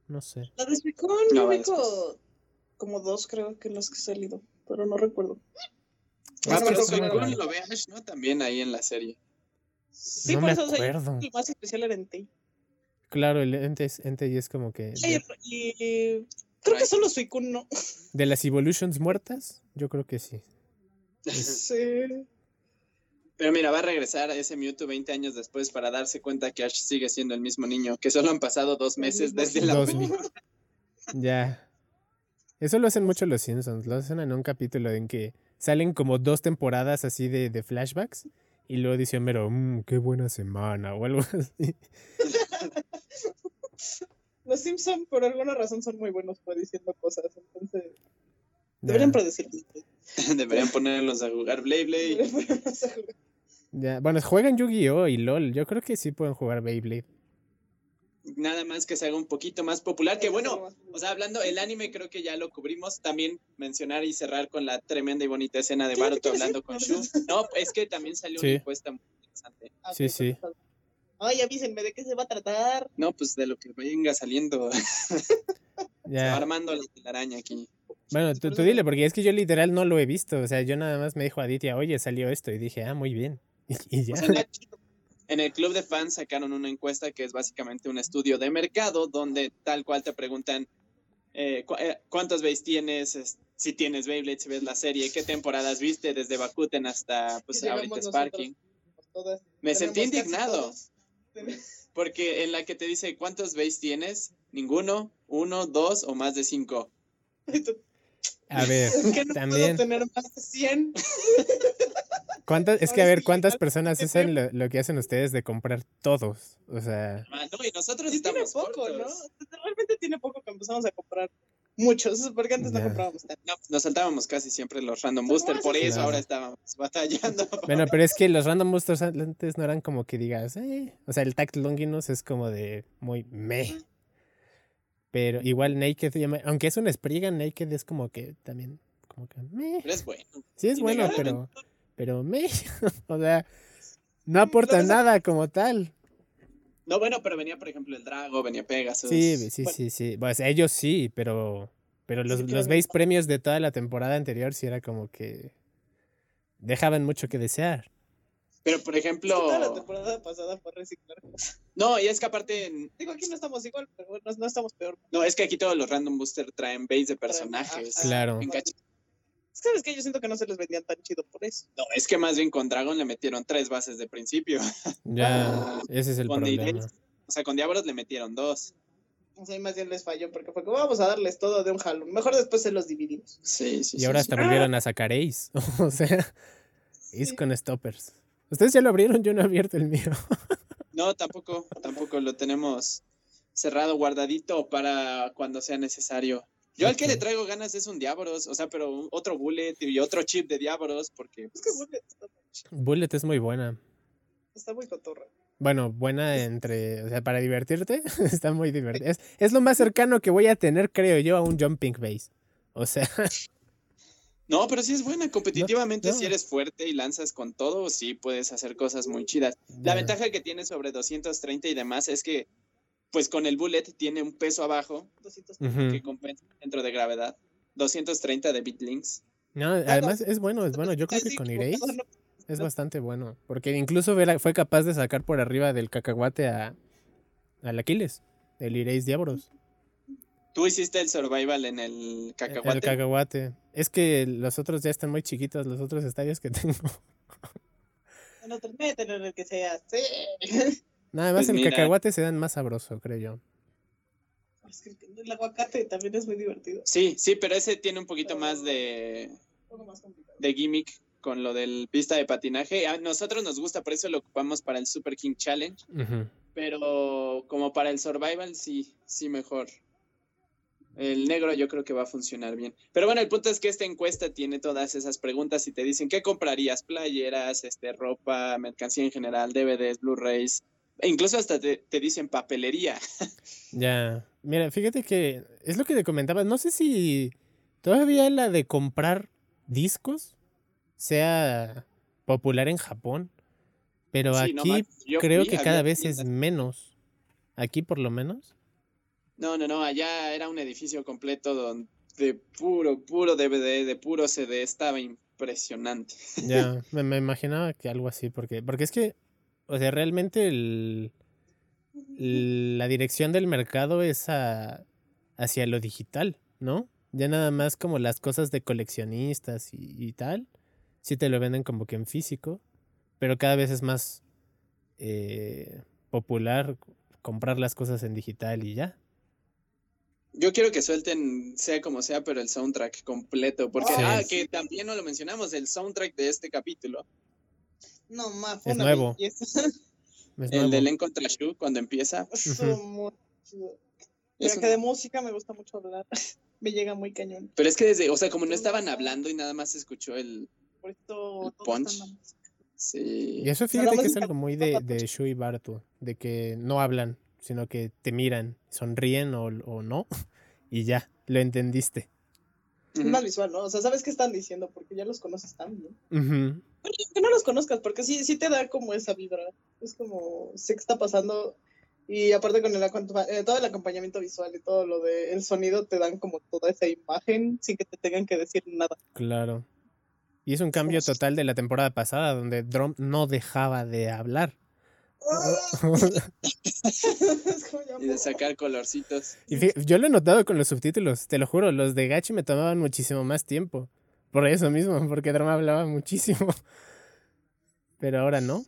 No sé. La de Suicune, No, yo como dos, creo que las que he salido, pero no recuerdo. Ah, Es que pero acuerdo. lo ve Ash, ¿no? También ahí en la serie. Sí, no por me eso o sea, acuerdo. el más especial era en T. Claro, el ente, es- ente y es como que. Y, y- creo que solo Suicune no. (laughs) de las Evolutions muertas, yo creo que sí. (laughs) Sí. Pero mira, va a regresar ese Mewtwo 20 años después para darse cuenta que Ash sigue siendo el mismo niño, que solo han pasado dos meses desde la Dos- película. (laughs) Ya. Eso lo hacen mucho los Simpsons. Lo hacen en un capítulo en que salen como dos temporadas así de, de flashbacks. Y luego dice Homero, "Mm, qué buena semana o algo (laughs) así. Los Simpson por alguna razón son muy buenos prediciendo cosas, entonces Ya, deberían predecir. (laughs) Deberían ponerlos a jugar Blade Blade. ya. Bueno, juegan Yu-Gi-Oh! y LOL. Yo creo que sí pueden jugar Beyblade. Nada más que se haga un poquito más popular. Que bueno, o sea, hablando, el anime creo que ya lo cubrimos. También mencionar y cerrar con la tremenda y bonita escena de Baruto ¿qué hablando con Shu. No, es que también salió Sí. una encuesta muy interesante. Ah, Sí, sí. Ay, avísenme de qué se va a tratar. No, pues de lo que venga saliendo. (laughs) Se va Ya. armando la telaraña aquí. Bueno, tú, tú dile, porque es que yo literal no lo he visto. O sea, yo nada más me dijo Aditya, oye, salió esto. Y dije, ah, muy bien. Y, (laughs) y ya. O sea, en el- club de fans sacaron una encuesta que es básicamente un estudio de mercado donde tal cual te preguntan eh, cu- eh, tienes, es- si tienes Beyblade, si ves la serie, qué temporadas viste desde Bakuten hasta pues ahorita Sparking. todas, Me sentí indignado. Porque en la que te dice cuántos base tienes, ninguno, uno, dos o más de cinco. (laughs) A ver, (laughs) ¿Qué no también. puedo tener más de 100? (laughs) ¿cuántas, es que a ver, ¿cuántas personas hacen lo, lo que hacen ustedes de comprar todos? O sea, Ah, no, y nosotros Sí tiene poco, ¿no? Realmente tiene poco que empezamos a comprar muchos, (laughs) porque antes Ya. no comprábamos tanto. No, nos saltábamos casi siempre los random Pero booster, eso por eso Claro. ahora estábamos batallando. bueno, pero es que los random boosters antes no eran como que digas, eh. O sea, el Tact Longinus es como de muy meh. Pero igual Naked, me- aunque es un Spriggan, Naked es como que también, como que meh. Pero es bueno. Sí es bueno, pero, pero meh. (laughs) o sea, no aporta nada como tal. No, bueno, pero venía, por ejemplo, el Drago, venía Pegasus. Sí, sí, Bueno. sí, sí. Pues ellos sí, pero, pero los, Sí, los base premios de toda la temporada anterior sí era como que dejaban mucho que desear. Pero, por que toda la ejemplo, temporada pasada fue reciclar. no, y es que aparte, Digo, aquí no estamos igual, pero bueno, no estamos peor. no, es que aquí todos los random booster traen base de personajes. Ajá. Claro. En cach- ¿Sabes que Yo siento que no se les vendían tan chido por eso. No, es que más bien con Dragon le metieron tres bases de principio. (laughs) Ya, (laughs) ese es el Con problema. O sea, con Diablos le metieron dos. O sea, y más bien les falló porque fue como vamos a darles todo de un jalón. Mejor después se los dividimos. Sí, sí. Y ahora hasta volvieron a sacar Ace. (laughs) O sea, Ace Sí. con stoppers. Ustedes ya lo abrieron, yo no he abierto el mío. (laughs) No, tampoco, tampoco lo tenemos cerrado, guardadito para cuando sea necesario. Yo al que le traigo ganas es un Diablos, o sea, pero un- otro Bullet y otro chip de Diablos, porque Es que Bullet está, Bullet es muy buena. está muy cotorra. Bueno, buena entre, o sea, para divertirte, (laughs) está muy divertida. Es, es lo más cercano que voy a tener, creo yo, a un jumping base. O sea, (laughs) No, pero sí es buena. Competitivamente, no. si eres fuerte y lanzas con todo, sí puedes hacer cosas muy chidas. La ventaja que tiene sobre 230 y demás es que, pues con el Bullet tiene un peso abajo 200. Ujú. que compensa el centro de gravedad. 230 de Bitlinks. No, además es bueno, es bueno. Yo creo que con no. es bastante bueno. Porque incluso fue capaz de sacar por arriba del cacahuate a, al Aquiles, el Erase Diablos. Tú hiciste el survival en el El cacahuate. cacahuate. Es que los otros ya están muy chiquitos, los otros estadios que (laughs) tengo. En otro, mételo en el que sea. Sí. Nada más Pues el mira. cacahuate se dan más sabroso, creo yo. Es que el aguacate también es muy divertido. Sí, sí, pero ese tiene un poquito más de, Un poco más complicado. de gimmick con lo del pista de patinaje. A nosotros nos gusta, por eso lo ocupamos para el Super King Challenge. Pero como para el survival, sí, sí mejor. El negro yo creo que va a funcionar bien. Pero bueno, el punto es que esta encuesta tiene todas esas preguntas y te dicen qué comprarías, playeras, este, ropa, mercancía en general, DVDs, Blu-rays, e incluso hasta te, te dicen papelería. (laughs) Ya. Mira, fíjate que es lo que te comentaba. No sé si todavía la de comprar discos sea popular en Japón. Pero Sí, aquí creo que cada vez es menos. Aquí por lo menos. No, no, no, allá era un edificio completo donde de puro, puro DVD, de puro CD, estaba impresionante. (laughs) Ya, me, imaginaba que algo así, porque, porque es que, o sea, realmente el, la dirección del mercado es a- hacia lo digital, ¿no? Ya nada más como las cosas de coleccionistas y, y tal, sí te lo venden como que en físico, pero cada vez es más eh, popular comprar las cosas en digital y ya. Yo quiero que suelten, sea como sea, pero el soundtrack completo. Porque, Sí. ah, que también no lo mencionamos, el soundtrack de este capítulo. No, más. fue Es nuevo. (laughs) El de. Len contra Shu, cuando empieza. Es Pero un- que de música me gusta mucho hablar. (laughs) me llega muy cañón. Pero es que desde, o sea, como no estaban hablando y nada más se escuchó el. Por esto El todo punch. Sí. Y eso fíjate que es algo muy de, de. Shu y Bartu, de que no hablan, sino que te miran, sonríen o, o no, (laughs) y ya, lo entendiste. Es más visual, ¿no? O sea, sabes qué están diciendo porque ya los conoces tan bien. Bueno, que no los conozcas, porque sí, sí te da como esa vibra. Es como, sé qué está pasando. Y aparte con el, eh, todo el acompañamiento visual y todo lo del sonido, te dan como toda esa imagen sin que te tengan que decir nada. Claro. Y es un cambio total de la temporada pasada, donde Drum no dejaba de hablar. (laughs) Y de sacar colorcitos. Y yo lo he notado con los subtítulos, te lo juro, los de Gachi me tomaban muchísimo más tiempo. Por eso mismo, porque Drama hablaba muchísimo. (laughs) Pero ahora no.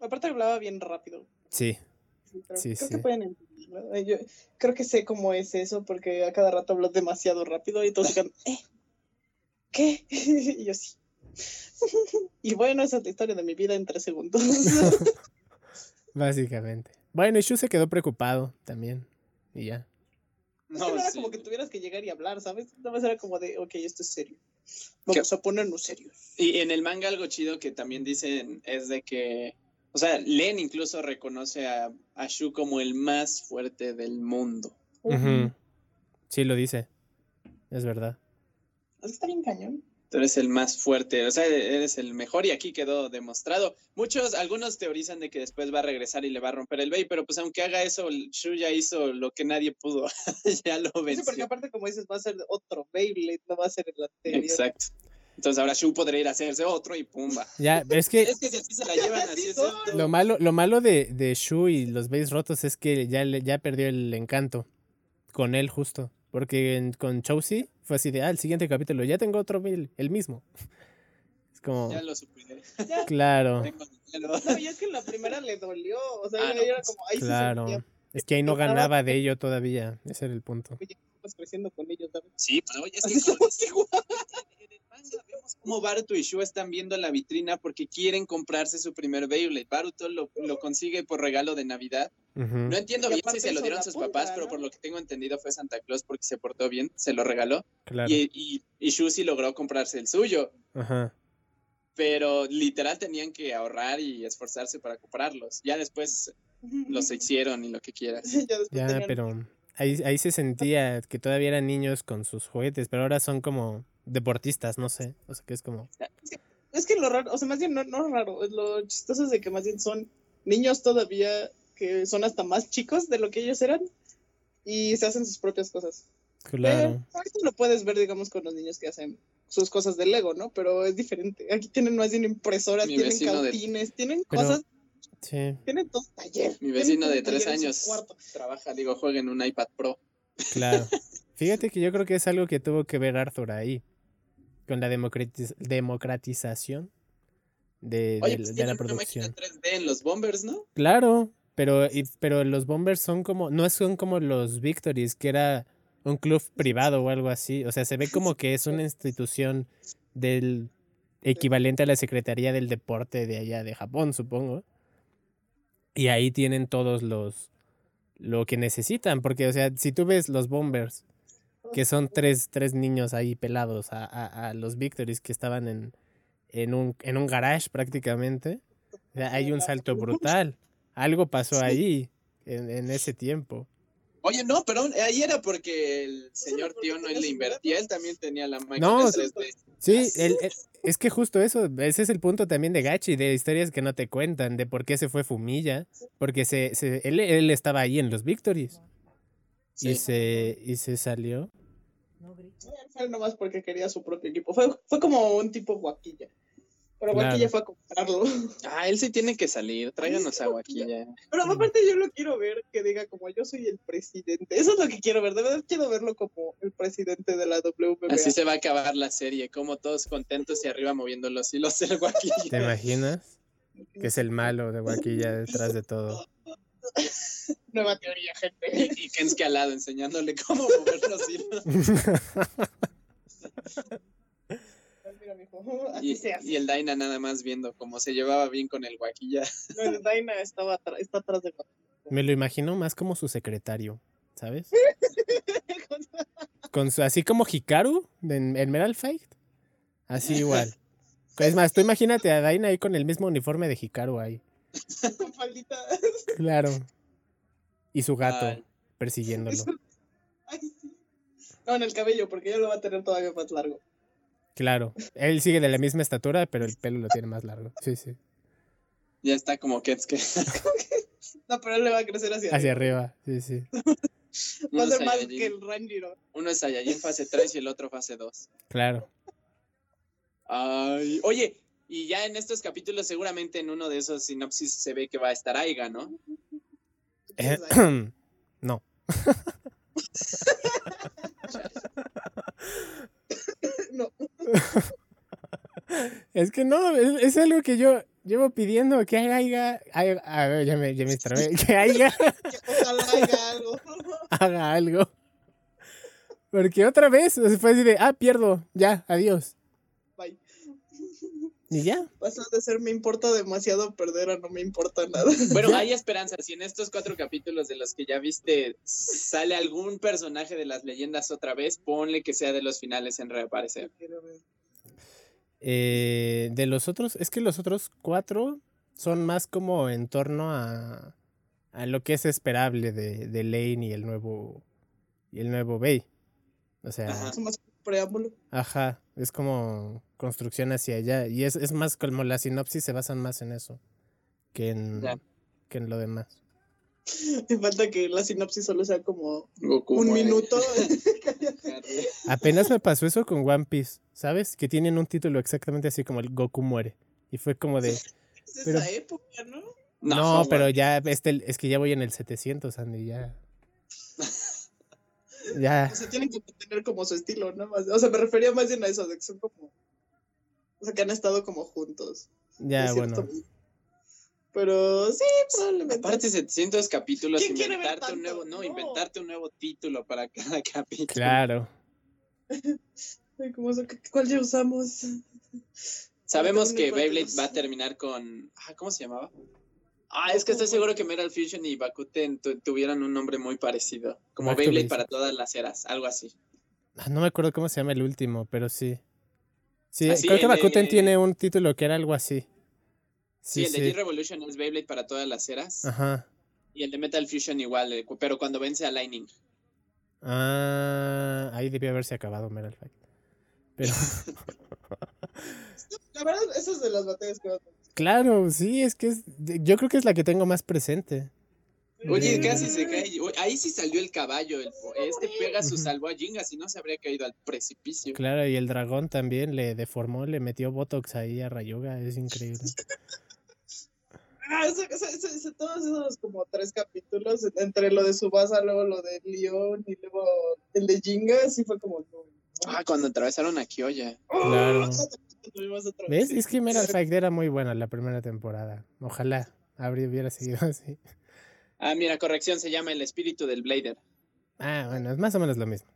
Aparte hablaba bien rápido. Sí, Pero Sí, creo sí. que pueden entenderlo. Eh, Yo creo que sé cómo es eso, porque a cada rato hablo demasiado rápido y todos quedan, (laughs) ¿eh? ¿Qué? y yo sí. y bueno, esa es la historia de mi vida en tres segundos. Básicamente. Bueno, y Shu se quedó preocupado también. Y ya. Que no era sí. como que tuvieras que llegar y hablar, ¿sabes? Nada más era como de, ok, esto es serio. Vamos a ponernos serios. Y en el manga algo chido que también dicen es de que, o sea, Len incluso reconoce a, a Shu como el más fuerte del mundo. Ujú. Sí, lo dice. Es verdad. Es que está bien cañón. Tú eres el más fuerte, o sea, eres el mejor y aquí quedó demostrado. Muchos, algunos teorizan de que después va a regresar y le va a romper el Bey, pero pues aunque haga eso, el Shu ya hizo lo que nadie pudo, (laughs) ya lo Sí, porque venció. aparte, como dices, va a ser otro Beyblade, no va a ser el anterior. Exacto. Entonces ahora Shu podría ir a hacerse otro y pumba. Ya, es que (laughs) Es que si así se la llevan, así es esto. lo malo, lo malo de, de Shu y los Bays rotos es que ya, le- ya perdió el encanto con él justo. Porque en- con Chaucy fue así de, ah, el siguiente capítulo, ya tengo otro Bail, el mismo. (laughs) Es como, Ya lo superé. Claro. No, y es que en la primera le dolió, o sea, Ah, ahí no, era como, ahí claro. Es que ahí no ganaba de ello todavía. Ese era el punto. que creciendo con ellos, ¿sabes? Sí, pero oye, es Así que (laughs) vemos cómo Baruto y Shu están viendo la vitrina porque quieren comprarse su primer Beyblade. Baruto lo, lo consigue por regalo de Navidad. No entiendo bien si se lo dieron sus punta, papás, pero por lo que tengo entendido fue Santa Claus porque se portó bien, se lo regaló. Claro. Y, y, y Shu sí logró comprarse el suyo, Ajá. pero literal tenían que ahorrar y esforzarse para comprarlos. Ya después (laughs) los hicieron y lo que quieras. Ya, después Ya, tenían- pero ahí, ahí se sentía que todavía eran niños con sus juguetes, pero ahora son como deportistas, no sé. O sea, que es como... Es que lo raro, o sea, más bien no, no raro, es lo chistoso es de que más bien son niños todavía que son hasta más chicos de lo que ellos eran y se hacen sus propias cosas. Claro. Pero esto lo puedes ver, digamos, con los niños que hacen sus cosas de Lego, ¿no? Pero es diferente. Aquí tienen más bien impresoras, Mi tienen de- cautines, tienen Pero- cosas, Sí, tienen todo taller. Mi vecino de tres años trabaja, digo, juega en un iPad Pro. claro. (laughs) Fíjate que yo creo que es algo que tuvo que ver Arthur ahí. Con la democratiz- democratización de, Oye, de- pues de la una producción. 3D en los Bombers, ¿no? Claro, pero, y- pero los Bombers son como, no son como los Victories, que era un club privado o algo así. O sea, se ve como que es una institución del equivalente a la Secretaría del Deporte de allá de Japón, supongo. Y ahí tienen todos los lo que necesitan, porque, o sea, si tú ves los Bombers, que son tres, tres niños ahí pelados a, a- a los Victories que estaban en, en, un, en un garage prácticamente, o sea, hay un salto brutal. Algo pasó Sí. ahí en, en ese tiempo. Oye, no, pero ahí era porque el señor tío no le invertía, él también tenía la máquina No, 3D. Sí, el- el- es que justo eso, ese es el punto también de Gachi, de historias que no te cuentan, de por qué se fue Fumilla, porque se, se- él, él estaba ahí en los Victories y, Sí. se, y se salió. Fue nomás porque quería su propio equipo. Fue, fue como un tipo guaquilla. Pero Claro. guaquilla fue a comprarlo. (laughs) Ah, él sí tiene que salir, tráiganos agua aquí ya. Pero aparte yo lo quiero ver que diga como yo soy el presidente. Eso es lo que quiero ver. De verdad quiero verlo como el presidente de la WBA. Así se va a acabar la serie, como todos contentos y arriba moviendo los hilos del ¿Te guaquillo. imaginas? Que es el malo de Guaquilla detrás de todo. (laughs) Nueva teoría, gente. Y, y Kensuke al lado enseñándole cómo mover los hilos. Y, se hace. y el Daina nada más viendo cómo se llevaba bien con el guaquilla. No, el Daina estaba está atrás de Me lo imagino más como su secretario, ¿sabes? (laughs) Con su, así como Hikaru en Emerald Fight. Así igual. Es más, tú imagínate a Daina ahí con el mismo uniforme de Hikaru ahí. (laughs) con faldita. Claro. Y su gato Ay. persiguiéndolo. (laughs) Ay, sí. No, en el cabello, porque ya lo va a tener todavía más largo. Claro. Él sigue de la misma estatura, pero el pelo lo tiene más largo. Sí, sí. Ya está como Kensuke. (laughs) No, pero él le va a crecer hacia, Hacia arriba. arriba. Sí, sí. Va a ser más que el Ranjiro. Uno es Saiyajin fase 3 y el otro fase 2. Claro. Ay, oye, Y ya en estos capítulos, seguramente en uno de esos sinopsis se ve que va a estar Aiga, ¿no? Eh, (clears throat) no. (laughs) No. (laughs) Es que no, es, es algo que yo llevo pidiendo que haya, haya- a ver, ya me, ya me trabé, (laughs) que haya, Que Ojalá haya algo. haga algo. Porque otra vez así de, ah, pierdo, ya, adiós. Y ya. Pasó de ser me importa demasiado perder a no me importa nada. Bueno, (laughs) hay esperanza. Si en estos cuatro capítulos de los que ya viste sale algún personaje de las leyendas otra vez, ponle que sea de los finales en reaparecer. Eh, de los otros, es que los otros cuatro son más como en torno a, a lo que es esperable de, de Lane y el nuevo y el nuevo Bay. O sea, Ajá. Es más preámbulo. ajá, es como construcción hacia allá. Y es, es más como la sinopsis se basan más en eso que en, Ya. que en lo demás. Me falta que la sinopsis solo sea como Goku un muere. minuto. (laughs) Apenas me pasó eso con One Piece, ¿sabes? Que tienen un título exactamente así como el Goku muere. Y fue como de, (laughs) es Pero- esa época, ¿no? no, pero güey. ya, este, es que ya voy en el 700, Andy, ya. Ya. O sea, tienen que tener como su estilo, ¿no? Más- O sea, me refería más bien a eso, de que son como. O sea, que han estado como juntos. Ya, bueno. modo. Pero sí, probablemente. Aparte 700 capítulos, ¿Quién quiere ver inventarte un nuevo, no, No. inventarte un nuevo título para cada (laughs) capítulo. Claro. Ay, ¿cómo ¿Cuál ya usamos? Sabemos que Beyblade va a terminar con. Ah, ¿Cómo se llamaba? Ah, es que estoy seguro que Metal Fusion y Bakuten tu- tuvieron un nombre muy parecido. Como Beyblade para todas las eras, algo así. Ah, No me acuerdo cómo se llama el último, pero sí. Sí, Ah, sí, creo que de- Bakuten tiene un título que era algo así. Sí, Sí, el de. G-Revolution es Beyblade para todas las eras. Ajá. Y el de Metal Fusion igual, eh, pero cuando vence a Lightning. Ah, ahí debió haberse acabado Metal Fight. Pero (laughs) (laughs) La verdad, esas de las batallas que van claro, sí, es que es, yo creo que es la que tengo más presente. Oye, casi se cae. Ahí sí salió el caballo. el- este pega su Ujú. salvo a Jinga, si no se habría caído al precipicio. Claro, y el dragón también le deformó, le metió Botox ahí a Rayuga, es increíble. Ah, eso, eso, eso- eso- todos esos como tres capítulos, entre lo de Subasa, luego lo de León y luego el de Jinga, sí fue como. Ah, cuando atravesaron a Kyoya. Claro. Tuvimos ¿Ves? Es que Metal Fight era muy buena la primera temporada. Ojalá habría, hubiera seguido (laughs) así. Ah, mira, corrección, se llama El Espíritu del Blader. Ah, bueno, es más o menos lo mismo.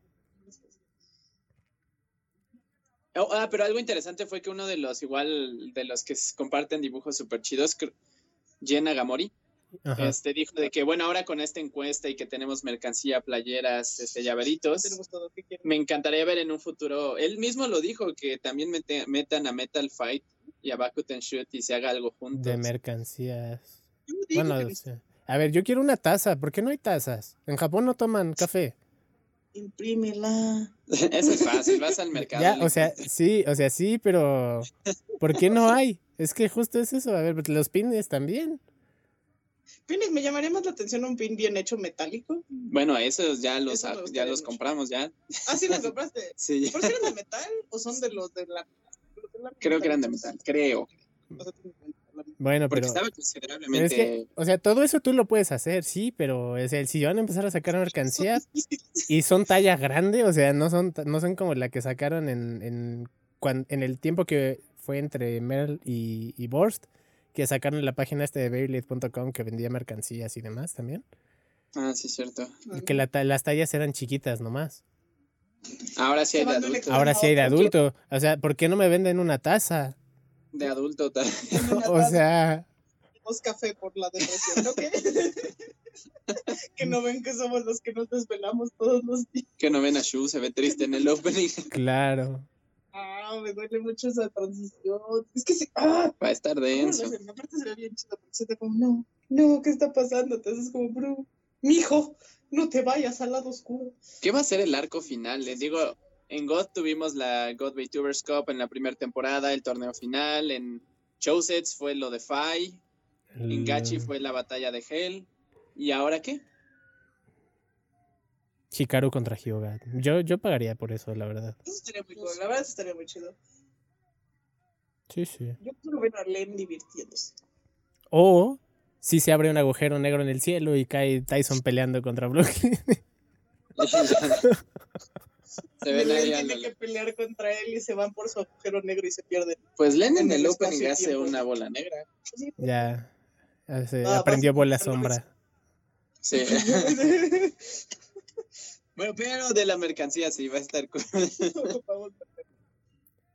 Oh, ah, pero algo interesante fue que uno de los, igual, de los que comparten dibujos súper chidos, Jen Agamori, Ajá. este, dijo de que, bueno, ahora con esta encuesta y que tenemos mercancía, playeras, este, llaveritos, todo me encantaría ver en un futuro, él mismo lo dijo, que también mete- metan a Metal Fight y a Bakuten Shoot y se haga algo juntos. De mercancías. Bueno, a ver, yo quiero una taza. ¿Por qué no hay tazas? En Japón no toman café. Imprímela. (laughs) Eso es fácil, vas al (laughs) mercado. Ya, o sea, sí, o sea, sí, pero ¿por qué no (laughs) hay? Es que justo es eso. A ver, pues, los pines también. Pines, me llamaría más la atención un pin bien hecho metálico. Bueno, esos ya los, Eso ya los mucho. compramos ya. Ah, sí, los (laughs) compraste. Sí, ¿Por qué eran de metal o son de los de la... de la- creo que eran de metal, creo. O sea. Bueno, Porque pero, estaba considerablemente... es que, o sea, todo eso tú lo puedes hacer, sí, pero o sea, si van a empezar a sacar mercancía (laughs) y son talla grande, o sea, no son, no son como la que sacaron en, en, cuan- en el tiempo que fue entre Merl y, y Borst, que sacaron la página este de Beyblade.com que vendía mercancías y demás también. Ah, sí, cierto. y Que la las tallas eran chiquitas nomás. Ahora sí hay de adulto. Ahora sí hay de adulto. O sea, ¿por qué no me venden una taza? De adulto. ta- (laughs) (laughs) O sea, Tenemos café por la depresión, ¿no? ¿Qué? (laughs) que no ven que somos los que nos desvelamos todos los días. Que no ven a Shu, se ve triste en el opening. claro. Me duele mucho esa transición. Es que sí. ¡Ah! Va a estar ¿Cómo lo denso. hacen? Aparte sería bien chido porque se te como, no, no, ¿qué está pasando? Entonces es como, bro, mijo, no te vayas al lado oscuro. ¿Qué va a ser el arco final? Les digo, en God tuvimos la God VTubers Cup en la primera temporada, el torneo final. En Chosets fue lo de Fai. En Gachi fue la batalla de Hell. ¿Y ahora qué? Hikaru contra Hyuga. Yo, yo pagaría por eso, la verdad. Eso estaría muy cool, la verdad eso estaría muy chido. Sí, sí. Yo quiero ver a Len divirtiéndose. O si se abre un agujero negro en el cielo y cae Tyson peleando contra Brooklyn. (laughs) Se ven Len ahí tiene que pelear contra él y se van por su agujero negro y se pierden. Pues Len en en el el opening hace espacio-tiempo. una bola negra. Sí. ya. se Ah, aprendió bola sombra. Sí. (laughs) (laughs) bueno, pero de la mercancía sí va a estar (laughs)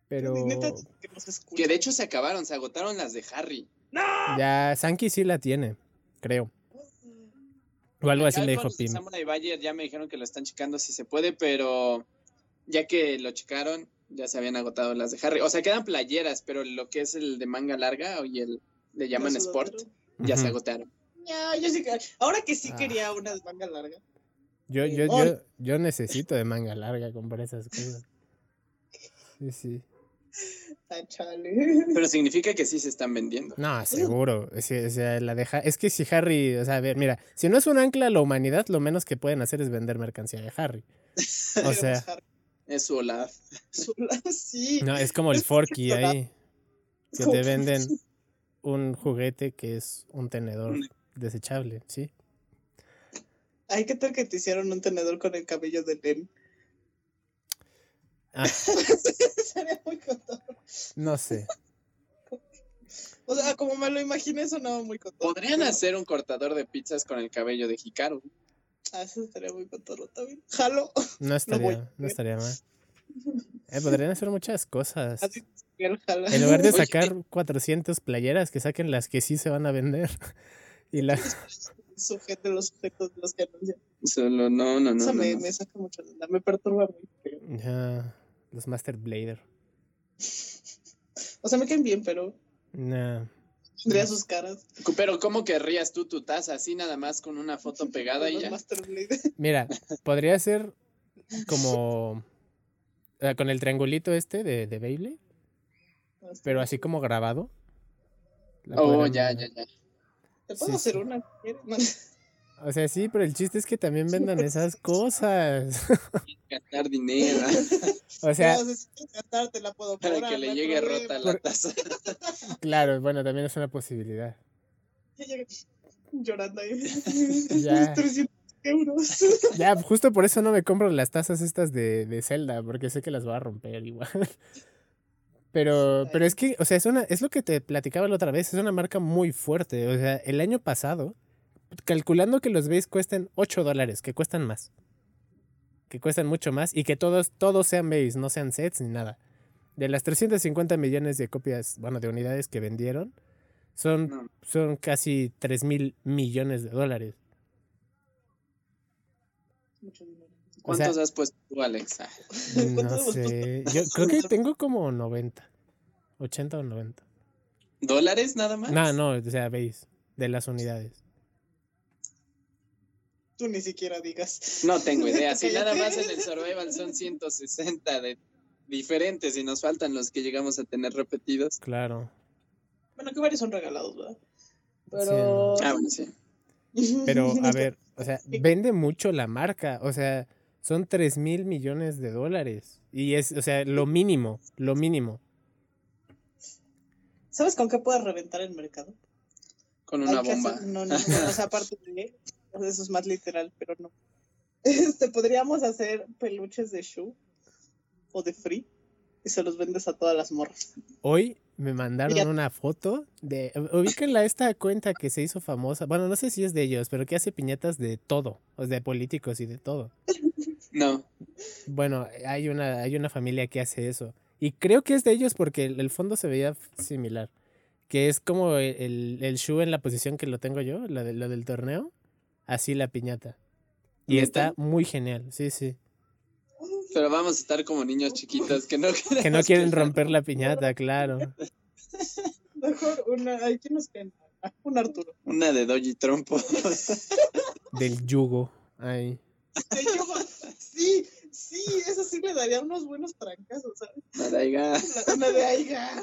Pero Neta, que de hecho se acabaron, se agotaron las de Harry. ya Sankey sí la tiene, creo. O algo así le dijo Pim. Samurai Bayer ya me dijeron que lo están checando si se puede, pero ya que lo checaron, ya se habían agotado las de Harry. O sea, quedan playeras, pero lo que es el de manga larga y el le llaman La Sport, ya se agotaron. Ya, yo sí que- Ahora que sí Ah. quería una de manga larga. Yo, yo, yo, yo necesito de manga larga comprar esas cosas. Sí, sí. Ah, chale. Pero significa que sí se están vendiendo. No, seguro. Es, que, o sea, la deja... es que si Harry, o sea, a ver, mira, si no es un ancla a la humanidad, lo menos que pueden hacer es vender mercancía de Harry. (laughs) O sea, Es su Olaf. sí. no, es como el Forky ahí, que te venden un juguete que es un tenedor desechable, ¿sí? Ay, ¿qué tal que te hicieron un tenedor con el cabello de Len? Ah, (laughs) Sería muy contado. no sé. O sea, como me lo imaginé, sonaba muy contado. Podrían hacer un cortador de pizzas con el cabello de Hikaru. Ah, eso estaría muy contado también. Jalo. No (laughs) estaría, no estaría mal. Eh, podrían hacer muchas cosas. Así. En lugar de Oye. sacar 400 playeras, que saquen las que sí se van a vender. (laughs) Y la... Sujete los sujetos de los que anuncian. Solo, no, no, no. Eso no, me, no. me saca mucho me perturba muy. Ya, los Master Blader. (laughs) O sea, me caen bien, pero Nah. tendría sus caras. Pero ¿cómo querrías tú tu taza así nada más con una foto (laughs) pegada y ya? (laughs) Mira, podría ser como con el triangulito este de, de Beyblade, pero así como grabado. La Oh, ya, ya, ya. Te puedo Sí, hacer sí. una. si quieres, man. (laughs) O sea, sí, pero el chiste es que también vendan esas cosas. Gastar dinero (laughs) o sea, No, si quieres gastar, te la puedo para que le no llegue problema. rota la taza. (laughs) claro, bueno, también es una posibilidad. Llorando ahí. Ya. 300 euros. Ya, justo por eso no me compro las tazas estas de, de Zelda, porque sé que las voy a romper igual. Pero, pero es que, o sea, es, una, es lo que te platicaba la otra vez, es una marca muy fuerte. O sea, el año pasado, calculando que los base cuesten 8 dólares, que cuestan más. Que cuestan mucho más y que todos, todos sean base, no sean sets ni nada. De las 350 millones de copias, bueno, de unidades que vendieron, son, No. son casi 3 mil millones de dólares. Mucho dinero. ¿Cuántos has puesto tú, Alex? Ah, (laughs) No ¿Cuántos hemos sé. Yo creo que (laughs) tengo como 90. 80 o 90. ¿Dólares nada más? No, no, o sea, veis, de las unidades. Tú ni siquiera digas. No tengo idea. (laughs) Si nada más en el Survival son 160 de diferentes y nos faltan los que llegamos a tener repetidos. Claro. Bueno, que varios son regalados, ¿verdad? Pero. Ah, bueno, sí. Pero, a ver, o sea, vende mucho la marca. O sea, son 3 mil millones de dólares. Y es, o sea, lo mínimo, lo mínimo. ¿Sabes con qué puedes reventar el mercado? Con una bomba. hacer- no, no, (laughs) no, o sea, aparte de eso es más literal, pero no. (laughs) Este, podríamos hacer peluches de Shu o de Free y se los vendes a todas las morras. Hoy me mandaron Ya. una foto de. Ubíquenla esta cuenta que se hizo famosa. Bueno, no sé si es de ellos, pero que hace piñatas de todo. O sea, de políticos y de todo. (laughs) No. Bueno, hay una, hay una familia que hace eso. Y creo que es de ellos porque el, el fondo se veía similar. Que es como el, el, Shu en la posición que lo tengo yo, la, de, la del torneo. Así la piñata. Y está muy genial, sí, sí. Pero vamos a estar como niños chiquitos que no (laughs) Que no quieren que- romper la piñata, claro. (laughs) Mejor una. Ay, ¿quién nos queda? Ah, Un Arturo. Una de Doji Trompo. (laughs) Del yugo. Ay. Ay, yo- Sí, sí, eso sí le daría unos buenos trancazos, ¿sabes? Una, una de Aiga.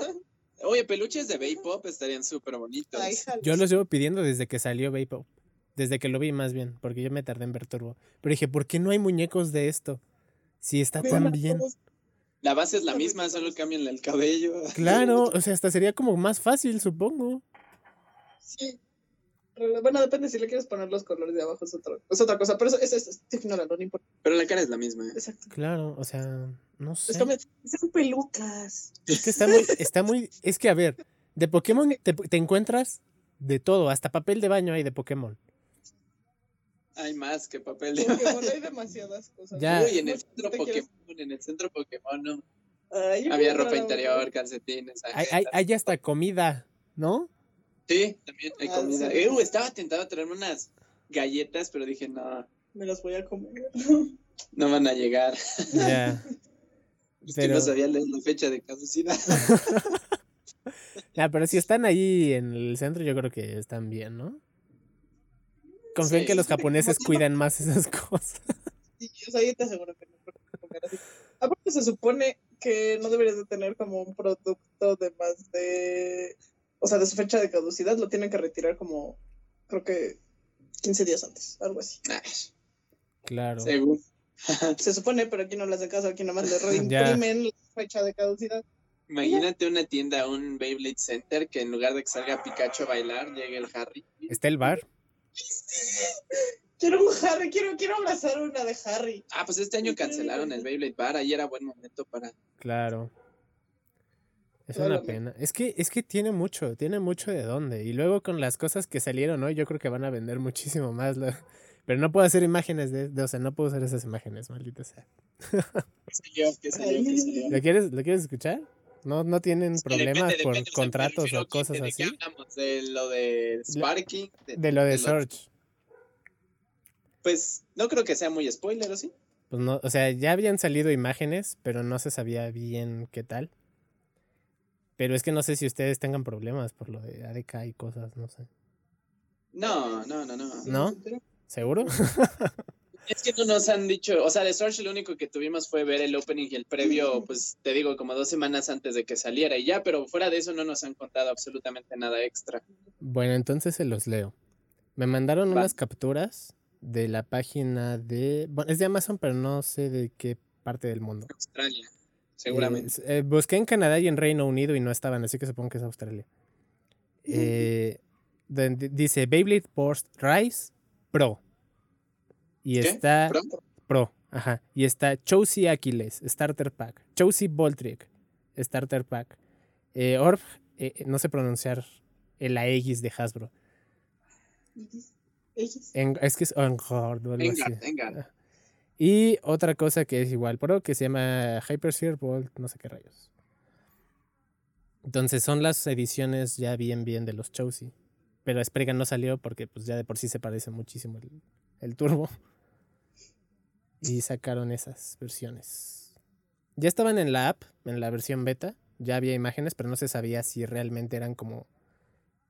Oye, peluches de K-pop estarían súper bonitos. Ay. Yo los llevo pidiendo desde que salió Vapo. Desde que lo vi más bien, porque yo me tardé en ver Turbo. Pero dije, ¿por qué no hay muñecos de esto? Si está Vean tan bien. La base es la misma, solo cambian el cabello. (laughs) Claro, o sea, hasta sería como más fácil, supongo. Sí. Bueno, depende si le quieres poner los colores de abajo, es, otro, es otra cosa. Pero eso, eso, eso ignóralo, no importa. Pero la cara es la misma. ¿eh? Exacto. Claro, o sea, no sé. Es como, son pelucas. Es que está muy, (laughs) está muy, es que a ver, de Pokémon te, te encuentras de todo, hasta papel de baño hay de Pokémon. Hay más que papel de Pokémon hay (laughs) demasiadas cosas. Ya. Uy, en el centro te quieres- Pokémon, en el centro Pokémon no. Ay, Había ropa interior, calcetines. Hay, hay, hay hasta comida, ¿no? Sí, también hay Ah, comida. sí. Uh, estaba tentado a traerme unas galletas, pero dije, no, Me las voy a comer. no van a llegar. Ya. (laughs) Es que Pero- no sabía leer la fecha de caducidad. (laughs) Ah, pero si están ahí en el centro, yo creo que están bien, ¿no? Confío en que los japoneses cuidan más esas (laughs) cosas. Sí, o sea, yo te aseguro que no así. Aparte se supone que no deberías de tener como un producto de más de, o sea, de su fecha de caducidad, lo tienen que retirar como, creo que 15 días antes, algo así. Ay, Claro. según. (laughs) Se supone, pero aquí no le hacen caso, aquí nomás le (laughs) reimprimen la fecha de caducidad. Imagínate una tienda, un Beyblade Center, que en lugar de que salga Pikachu a bailar, llegue el Harry. Está el bar. Quiero un Harry, quiero, quiero abrazar una de Harry. Ah, pues este año cancelaron el Beyblade Bar, ahí era buen momento para... Claro. Es una la- pena. Es que, es que tiene mucho, tiene mucho de dónde. Y luego con las cosas que salieron hoy, yo creo que van a vender muchísimo más. lo- (laughs) Pero no puedo hacer imágenes de, de- o sea, no puedo usar esas imágenes, maldita sea. ¿Qué salió? ¿Qué salió? ¿Qué salió? ¿Lo quieres, ¿lo quieres escuchar? ¿No, no tienen problemas depende, por o sea, contratos o cosas ¿de así? hablamos? ¿De lo de Sparky? De lo de Search. Pues no creo que sea muy spoiler, ¿o sí? Pues no, o sea, ya habían salido imágenes, pero no se sabía bien qué tal. Pero es que no sé si ustedes tengan problemas por lo de ADK y cosas, no sé. No, no, no, no. ¿No? ¿Seguro? (laughs) Es que no nos han dicho, o sea, de Search lo único que tuvimos fue ver el opening y el previo, pues te digo, como dos semanas antes de que saliera y ya, pero fuera de eso no nos han contado absolutamente nada extra. Bueno, entonces se los leo. Me mandaron Va. unas capturas de la página de... Bueno, es de Amazon, pero no sé de qué parte del mundo. Australia, seguramente. Eh, eh, busqué en Canadá y en Reino Unido y no estaban, así que supongo que es Australia. Eh, dice Beyblade Burst Rise Pro. Y ¿Qué? está ¿Pro? Pro, ajá. Y está Chosy Aquiles, Starter Pack. Chosy Voltric, Starter Pack. Eh, Orb, eh, eh, no sé pronunciar el Aegis de Hasbro. X. En- es que es Engard o algo Venga, así. venga. Y otra cosa que es igual Pro, que se llama Hypersphere Bolt, no sé qué rayos. Entonces son las ediciones ya bien, bien de los Chosy. Pero Sprega no salió porque pues ya de por sí se parece muchísimo el, el turbo. Y sacaron esas versiones. Ya estaban en la app, en la versión beta. Ya había imágenes, pero no se sabía si realmente eran como,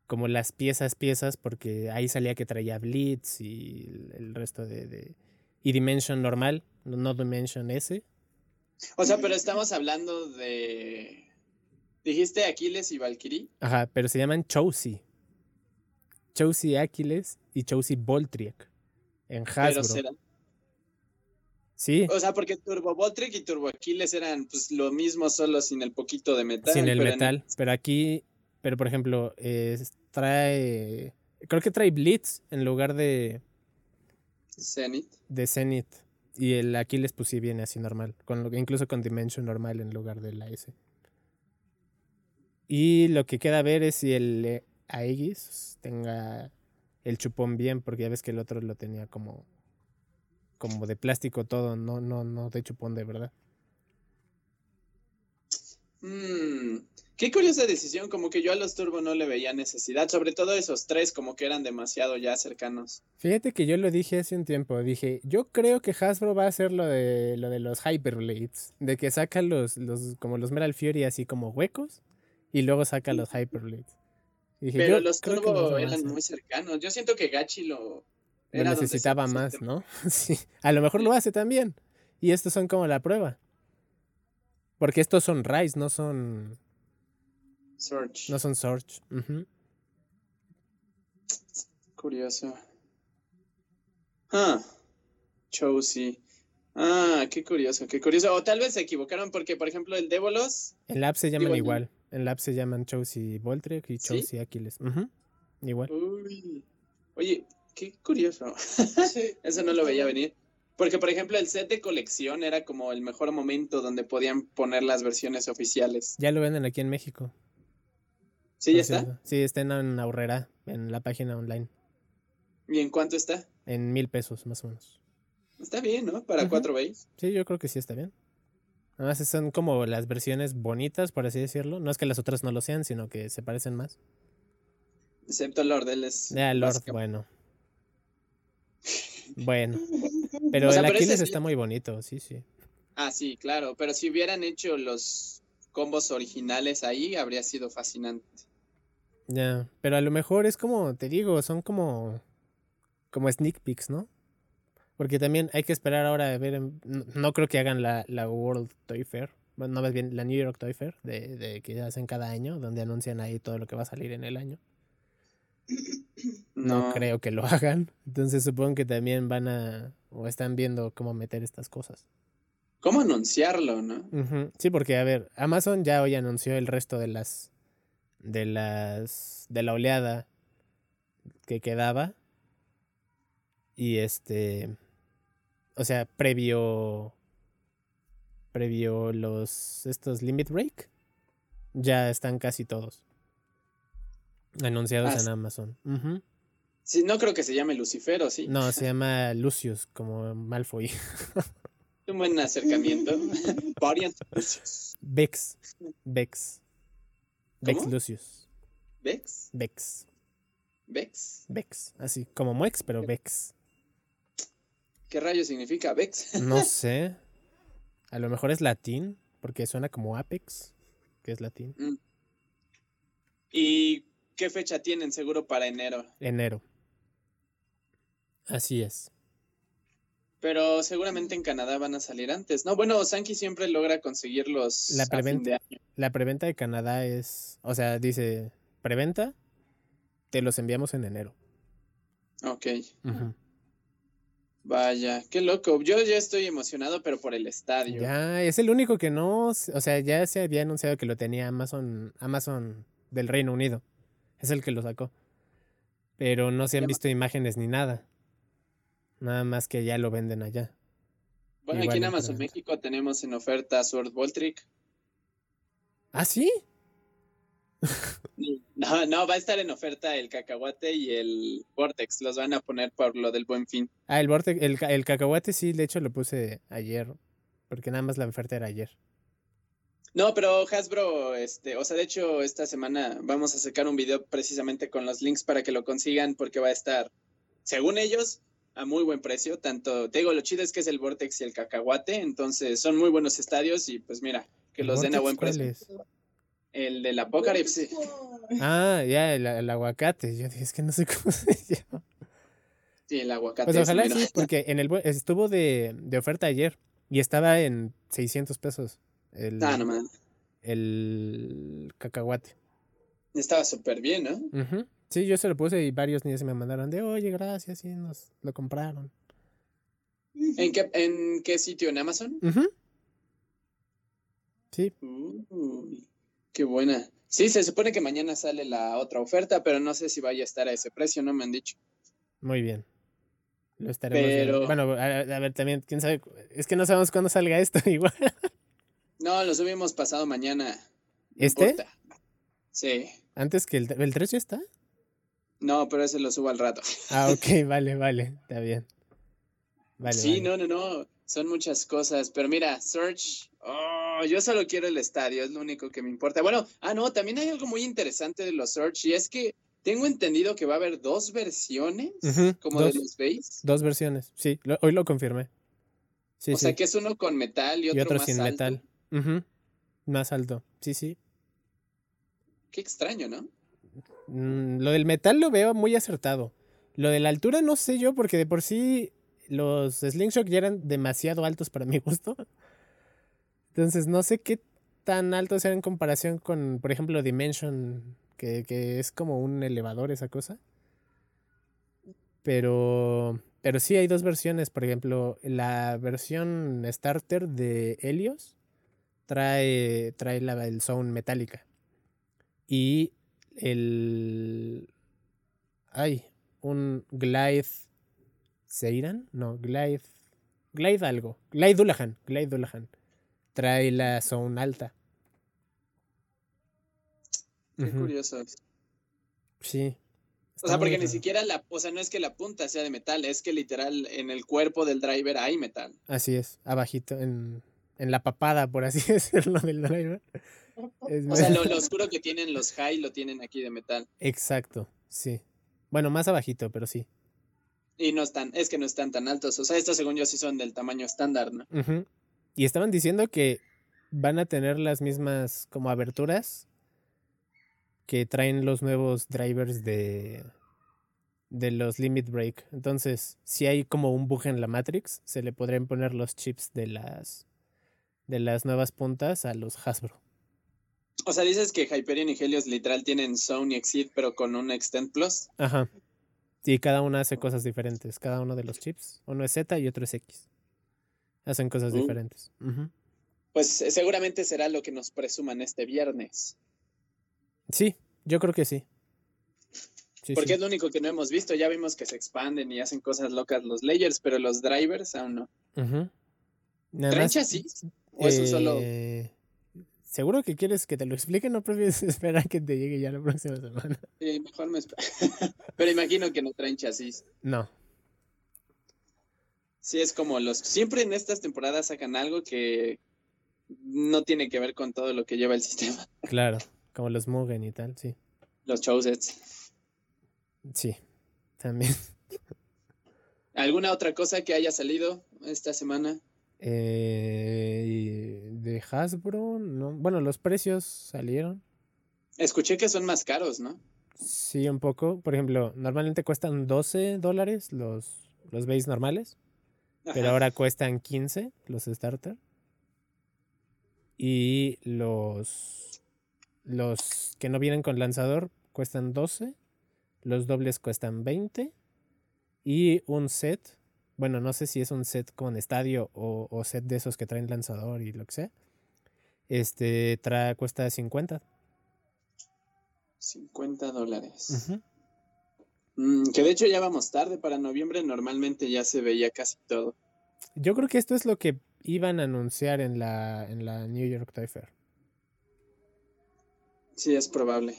como las piezas, piezas, porque ahí salía que traía Blitz y el, resto de, de- Y Dimension normal, no Dimension S. O sea, pero estamos hablando de... ¿Dijiste Aquiles y Valkyrie? Ajá, pero se llaman Chosy. Chosy Aquiles y Chosy Voltriek. En Pero Hasbro. será... Sí, O sea, porque Turbo Voltric y Turbo Aquiles eran pues lo mismo, solo sin el poquito de metal. sin el pero en- metal. Pero aquí, pero por ejemplo, eh, trae. Creo que trae Blitz en lugar de, Zenith. de Zenith. Y el Aquiles, pues sí viene así normal. Con lo, incluso con Dimension normal en lugar de la S. Y lo que queda ver es si el eh, Aegis tenga el chupón bien, porque ya ves que el otro lo tenía como. como de plástico todo, no, no, no de chupón de verdad. Mm, qué curiosa decisión, como que yo a los Turbo no le veía necesidad, sobre todo esos tres como que eran demasiado ya cercanos. Fíjate que yo lo dije hace un tiempo, dije, yo creo que Hasbro va a hacer lo de lo de los Hyperblades, de que saca los, los como los Metal Fury así como huecos y luego saca los Hyperblades. Dije, Pero los Turbo eran muy cercanos. Yo siento que Gachi lo... Lo necesitaba el más. ¿no? (laughs) sí, a lo mejor lo hace también. Y estos son como la prueba. Porque estos son Rise, no son Surge. no son. Ujú. Curioso. Ah, Chosy. Ah, qué curioso, qué curioso. O tal vez se equivocaron porque, por ejemplo, el Débolos. En la app se llaman Digo, el- igual. En la app se llaman Chelsea Voltrek y ¿Sí? Chelsea Aquiles. Igual. Uy. Oye, qué curioso. Sí. (laughs) Eso no lo veía venir. Porque, por ejemplo, el set de colección era como el mejor momento donde podían poner las versiones oficiales. Ya lo venden aquí en México. ¿Sí, ya está? cierto. Sí, está en, Aurrera, en la página online. ¿Y en cuánto está? En mil pesos, más o menos. Está bien, ¿no? Para cuatro veis. Sí, yo creo que sí está bien. Además, son como las versiones bonitas, por así decirlo. No es que las otras no lo sean, sino que se parecen más. Excepto Lord, él es. Ya, Lord, básica- bueno. (laughs) Bueno. Pero O sea, el Aquiles está muy bonito, sí, sí. Ah, sí, claro. Pero si hubieran hecho los combos originales ahí, habría sido fascinante. Ya, pero a lo mejor es como, te digo, son como como sneak peeks, ¿no? Porque también hay que esperar ahora a ver, en- no, no creo que hagan la, la World Toy Fair, bueno, no más bien la New York Toy Fair, de, de que hacen cada año, donde anuncian ahí todo lo que va a salir en el año. (clears throat) No, creo que lo (laughs) hagan, entonces supongo que también van a, o están viendo cómo meter estas cosas. ¿Cómo anunciarlo, no? Sí, porque a ver, Amazon ya hoy anunció el resto de las de las de la oleada que quedaba y este o sea, previo previo los estos limit break ya están casi todos anunciados Ah, en. Amazon. Ujú. Sí, no creo que se llame Lucifero, ¿sí? No, se (laughs) llama Lucius como Malfoy. (laughs) Un buen acercamiento. (laughs) Variant Lucius. Vex. Vex. Vex ¿Cómo? Lucius. ¿Vex? Vex. ¿Vex? Vex, así como Moex, pero Vex. ¿Qué rayo significa Vex? No (laughs) sé. A lo mejor es latín, porque suena como Apex, que es latín. ¿Y qué fecha tienen seguro para enero? Enero. Así es. Pero seguramente en Canadá van a salir antes. No, bueno, Sankey siempre logra conseguirlos La a fin preventa. de año. La preventa de Canadá es, o sea, dice, preventa, te los enviamos en enero. Ok, Ujú. Vaya, qué loco. Yo ya estoy emocionado, pero por el estadio. Ya, es el único que no, o sea, ya se había anunciado que lo tenía Amazon, Amazon del Reino Unido. Es el que lo sacó. Pero no se han visto imágenes ni nada. Nada más que ya lo venden allá. Bueno, Igual aquí en Amazon. México tenemos en oferta Sword Voltric. ¿Ah, sí? No, no, va a estar en oferta el cacahuate y el Vortex. Los van a poner por lo del buen fin. Ah, el, vortex- el, el cacahuate sí, de hecho lo puse ayer. Porque nada más la oferta era ayer. No, pero Hasbro, este, o sea, de hecho, esta semana vamos a sacar un video precisamente con los links para que lo consigan, porque va a estar, según ellos, a muy buen precio. Tanto, te digo, lo chido es que es el Vortex y el Cacahuate, entonces son muy buenos estadios y pues mira, que ¿El los den a buen precio. es? El del Apocalypse. Ah, ya, el, el aguacate. Yo dije, es que no sé cómo se (laughs) llama. Sí, el aguacate. Pues ojalá sí, porque en el estuvo de, de oferta ayer y estaba en 600 pesos el, Ah, no man. el cacahuate. Estaba súper bien, ¿no? Ujú. Sí, yo se lo puse y varios niños me mandaron de, oye, gracias, y nos lo compraron. ¿En qué, ¿En qué sitio? ¿En Amazon? Ujú. Sí, Uy, qué buena. Sí, se supone que mañana sale la otra oferta, pero no sé si vaya a estar a ese precio, no me han dicho. muy bien. Lo estaremos. Pero- Bueno, a, a ver, también, quién sabe, es que no sabemos cuándo salga esto (laughs) igual. No, lo subimos pasado mañana. ¿Este? Sí. Antes que el, el 3 ya está. No, pero ese lo subo al rato. (laughs) Ah, ok, vale, vale, está bien. Vale, sí, vale. no, no, no. Son muchas cosas. Pero mira, Search. Oh, yo solo quiero el estadio, es lo único que me importa. Bueno, ah, no, también hay algo muy interesante de los Search y es que tengo entendido que va a haber dos versiones, como dos. de los base. Dos versiones, sí, lo- hoy lo confirmé. Sí, o sí. sea, que es uno con metal y otro, y otro más sin alto. metal. Más alto, sí, sí. Qué extraño, ¿no? Mm, lo del metal lo veo muy acertado. Lo de la altura no sé yo, porque de por sí los Slingshot ya eran demasiado altos para mi gusto. Entonces no sé qué tan altos eran en comparación con, por ejemplo, Dimension, que, que es como un elevador esa cosa. Pero, pero sí hay dos versiones. Por ejemplo, la versión starter de Helios trae, trae la, el sound metálica. Y el. Hay un Glide Seiran, no, Glide. Glide algo. Glide Dullahan. Glide Dullahan. Trae la sound alta. Qué curioso. Sí. O sea, porque ni siquiera la, o sea, no es que la punta sea de metal, es que literal en el cuerpo del driver hay metal. Así es, abajito, en, en la papada, por así (laughs) decirlo, del driver. o sea, lo, lo, oscuro que tienen los high lo tienen aquí de metal. Exacto, sí. Bueno, más abajito, pero sí. Y no están, es que no están tan altos. O sea, estos según yo sí son del tamaño estándar, ¿no? Y estaban diciendo que van a tener las mismas como aberturas que traen los nuevos drivers de, de los Limit Break. Entonces, si hay como un bug en la Matrix, se le podrían poner los chips de las de las nuevas puntas a los Hasbro. O sea, dices que Hyperion y Helios literal tienen Zone y Exceed, pero con un Extend Plus. Ajá. Y cada uno hace cosas diferentes. Cada uno de los chips. Uno es Z y otro es X. Hacen cosas uh. diferentes. Pues eh, seguramente será lo que nos presuman este viernes. Sí, yo creo que sí. Porque es lo único que no hemos visto. Ya vimos que se expanden y hacen cosas locas los layers, pero los drivers aún no. Uh ¿Traen chasis? ¿O eso solo.? Eh, ¿Seguro que quieres que te lo explique? ¿No prefieres (laughs) esperar que te llegue ya la próxima semana? Sí, mejor me espero. (laughs) pero imagino que no traen chasis. No. Sí, es como los. Siempre en estas temporadas sacan algo que no tiene que ver con todo lo que lleva el sistema. (laughs) Claro. Como los Mugen y tal, sí. Los Chosets. Sí, también. ¿Alguna otra cosa que haya salido esta semana? Eh, de Hasbro, no. Bueno, los precios salieron. Escuché que son más caros, ¿no? Sí, un poco. Por ejemplo, normalmente cuestan 12 dólares los, los base normales. Pero ahora cuestan 15 los starter. Y los los que no vienen con lanzador cuestan 12. Los dobles cuestan 20. Y un set. Bueno, no sé si es un set con estadio o, set de esos que traen lanzador y lo que sea. Este trae, cuesta 50. 50 dólares. Mm, que de hecho ya vamos tarde para noviembre. Normalmente ya se veía casi todo. Yo creo que esto es lo que iban a anunciar en la, en la New York Toy Fair. Sí, es probable.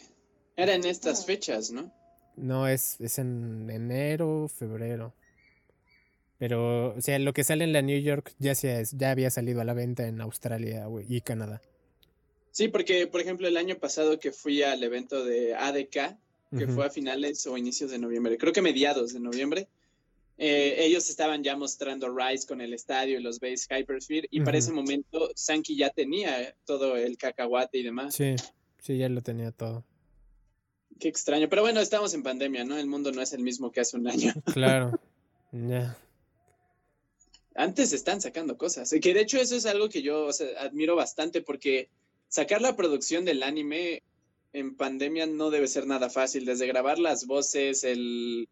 Era en estas fechas, ¿no? No, es, es en enero, febrero. Pero, o sea, lo que sale en la New York ya, se, ya había salido a la venta en Australia y Canadá. Sí, porque, por ejemplo, el año pasado que fui al evento de ADK, que fue a finales o inicios de noviembre, creo que mediados de noviembre, eh, ellos estaban ya mostrando Rise con el estadio y los base Hypersphere, y para ese momento Sankey ya tenía todo el cacahuate y demás. Sí. Sí, ya lo tenía todo. Qué extraño. Pero bueno, estamos en pandemia, ¿no? El mundo no es el mismo que hace un año. (laughs) Claro. Ya. Antes están sacando cosas. Que de hecho eso es algo que yo admiro bastante porque sacar la producción del anime en pandemia no debe ser nada fácil. Desde grabar las voces, el...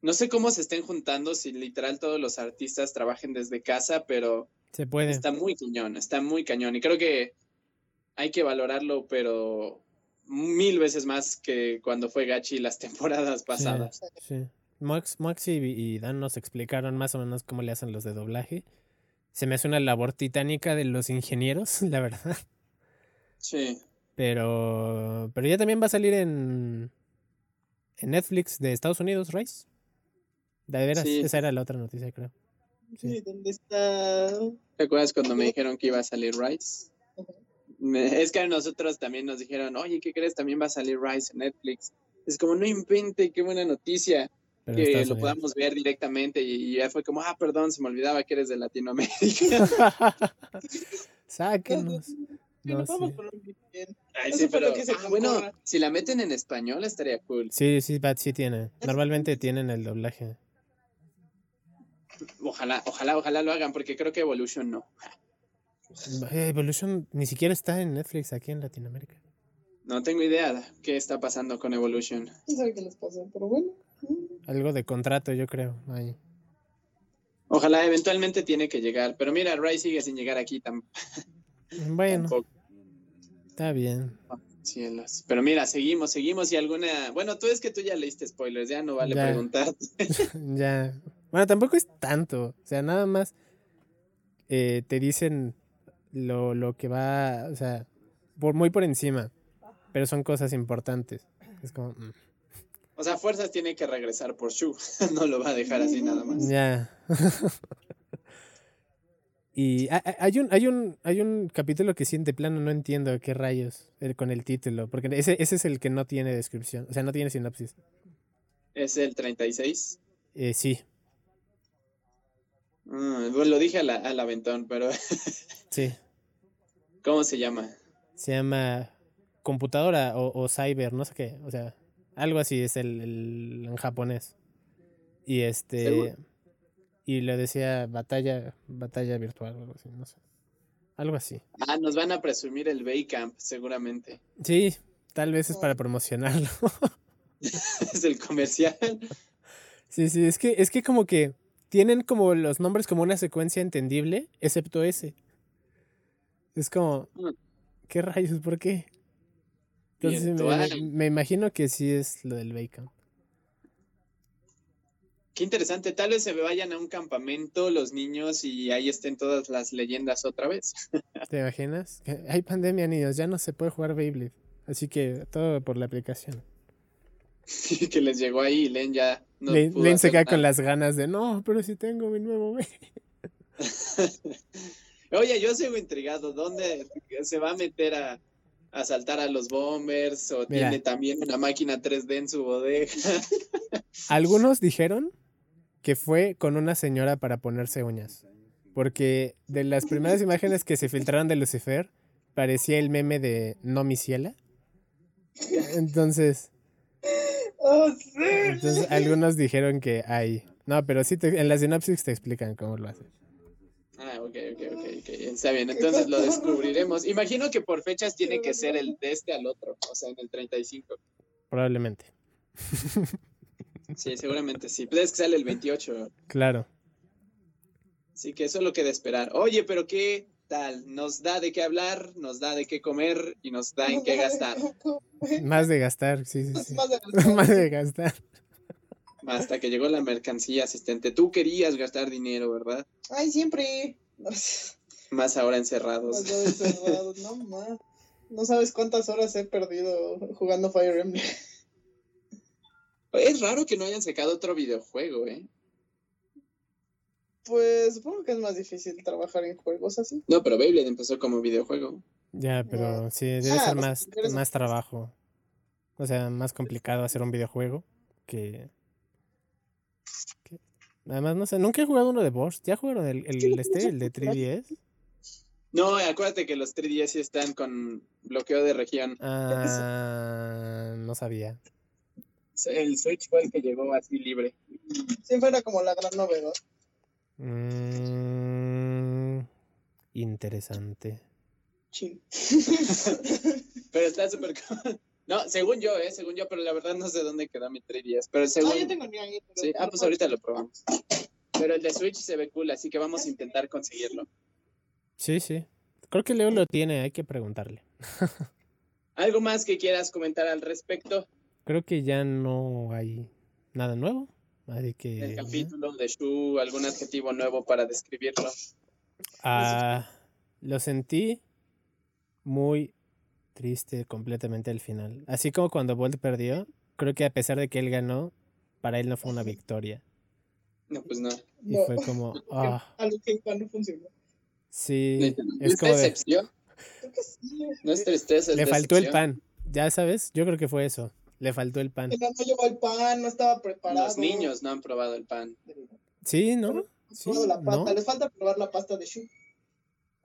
No sé cómo se estén juntando, si literal todos los artistas trabajen desde casa, pero... Se puede. Está muy cañón, está muy cañón. Y creo que hay que valorarlo, pero mil veces más que cuando fue Gachi las (laughs) temporadas pasadas. Sí, Max, y, Dan nos explicaron más o menos cómo le hacen los de doblaje. Se me hace una labor titánica de los ingenieros, (laughs) la verdad. Sí. Pero, pero ya también va a salir en, en Netflix de Estados Unidos, Rice. De veras, esa era la otra noticia, creo. Sí, ¿dónde está? ¿Te acuerdas cuando me dijeron que iba a salir Rice? es que a nosotros también nos dijeron, oye, ¿qué crees? También va a salir Rise en Netflix. Es como, no invente, qué buena noticia. que lo podamos ver directamente y, ya fue como, ah, perdón, se me olvidaba que eres de Latinoamérica. (laughs) (laughs) Sáquenos. No, Ay, sí, pero, ah, bueno, si la meten en español estaría cool. Sí, sí, sí tiene. Normalmente tienen el doblaje. Ojalá, ojalá, ojalá lo hagan, porque creo que Evolution no. Evolution ni siquiera está en Netflix aquí en Latinoamérica. No tengo idea qué está pasando con Evolution. No sabe qué les pasa, pero bueno. Algo de contrato, yo creo. Ojalá eventualmente tiene que llegar, pero mira, Ray sigue sin llegar aquí tampoco. (laughs) Bueno, está bien. Cielos. Pero mira, seguimos, seguimos y alguna. Bueno, tú es que tú ya leíste spoilers, ya no vale Ya. preguntar. (laughs) ya. Bueno, tampoco es tanto. O sea, nada más eh, te dicen lo, lo que va, o sea, por, muy por encima. Pero son cosas importantes. Es como, mm, O sea, fuerzas tiene que regresar por Shu. (laughs) no lo va a dejar así nada más. ya. (laughs) y ha- ha- hay un, hay un, hay un capítulo que sí, de plano no entiendo qué rayos el- con el título. Porque ese, ese es el que no tiene descripción. O sea, no tiene sinopsis. Es el 36. Eh, sí, Mm, bueno, lo dije al, al aventón, pero (laughs) sí. ¿cómo se llama? Se llama computadora o, o cyber, no sé qué. O sea, algo así es el, el- en japonés. Y este. Seguro. Y le decía batalla, batalla virtual o algo así, no sé. Algo así. Ah, nos van a presumir el Baycamp, seguramente. Sí, tal vez es para promocionarlo. (laughs) es el comercial. sí, sí, es que, es que como que tienen como los nombres como una secuencia entendible, excepto ese. Es como, Mm. ¿qué rayos? ¿Por qué? Entonces me, me- Virtual. me imagino que sí es lo del Bacon. Qué interesante. Tal vez se vayan a un campamento los niños y ahí estén todas las leyendas otra vez. ¿Te imaginas? Hay pandemia, niños, ya no se puede jugar Beyblade. Así que todo por la aplicación. que les llegó ahí y Len ya no Len, pudo Len se queda con las ganas de, no, pero si tengo mi nuevo Bey". (laughs) Oye, yo sigo intrigado. ¿Dónde se va a meter a, a saltar a los bombers? ¿O Mira. tiene también una máquina 3D en su bodega? Algunos dijeron que fue con una señora para ponerse uñas. Porque de las primeras imágenes que se filtraron de Lucifer, parecía el meme de No mi ciela. Entonces, Oh, sí. entonces algunos dijeron que hay. No, pero sí te- en la sinopsis te explican cómo lo hace. Ah, ok, ok, ok, ok. Está bien, entonces lo descubriremos. Imagino que por fechas tiene que ser el de este al otro, o sea, en el 35. Probablemente. (laughs) Sí, seguramente sí. Pues es que sale el 28. Claro. Así que eso es lo que de esperar. Oye, pero ¿qué tal? Nos da de qué hablar, nos da de qué comer y nos da en qué gastar. Más de gastar, sí, sí, sí. Más de (laughs) Más de gastar. Hasta que llegó la mercancía asistente. Tú querías gastar dinero, ¿verdad? Ay, siempre. Más ahora encerrados. Más de encerrado, No, ma. No sabes cuántas horas he perdido jugando Fire Emblem. Es raro que no hayan sacado otro videojuego, ¿eh? Pues supongo que es más difícil trabajar en juegos así. No, pero Beyblade empezó como videojuego. Ya, pero sí, debe Ah, ser más, más trabajo. O sea, más complicado hacer un videojuego que... que- Además, no sé, nunca he jugado uno de Bosch. ¿Ya jugaron el, el, este, el de 3DS? No, acuérdate que los 3DS sí están con bloqueo de región. Ah, no sabía. El Switch fue el que llegó así libre. Siempre era como la gran novedad. Mm, interesante. Chin. (laughs) Pero está súper cool. (laughs) No, según yo, ¿eh? Según yo, pero la verdad no sé dónde quedó mi 3DS. Pero según... No, yo tengo ni ahí. pero- Sí, ah, pues ahorita lo probamos. Pero el de Switch se ve cool, así que vamos a intentar conseguirlo. Sí, sí. Creo que Leo lo tiene, hay que preguntarle. (laughs) ¿Algo más que quieras comentar al respecto Creo que ya no hay nada nuevo. Así que... ya. capítulo de Shu? ¿Algún adjetivo nuevo para describirlo? Ah, lo sentí muy triste completamente al final. Así como cuando Bolt perdió, creo que a pesar de que él ganó, para él no fue una victoria. No, pues no. Y No. fue como, (laughs) ah, A lo que no funcionó. sí, ¿No es es como de, decepción? Creo que sí. No es tristeza, es le faltó el pan. Ya sabes, yo creo que fue eso. Le faltó el pan. No llevó el pan, no estaba preparado. Los niños no han probado el pan. Sí, ¿no? No Sí, probado la pasta. ¿no? Les falta probar la pasta de Shu.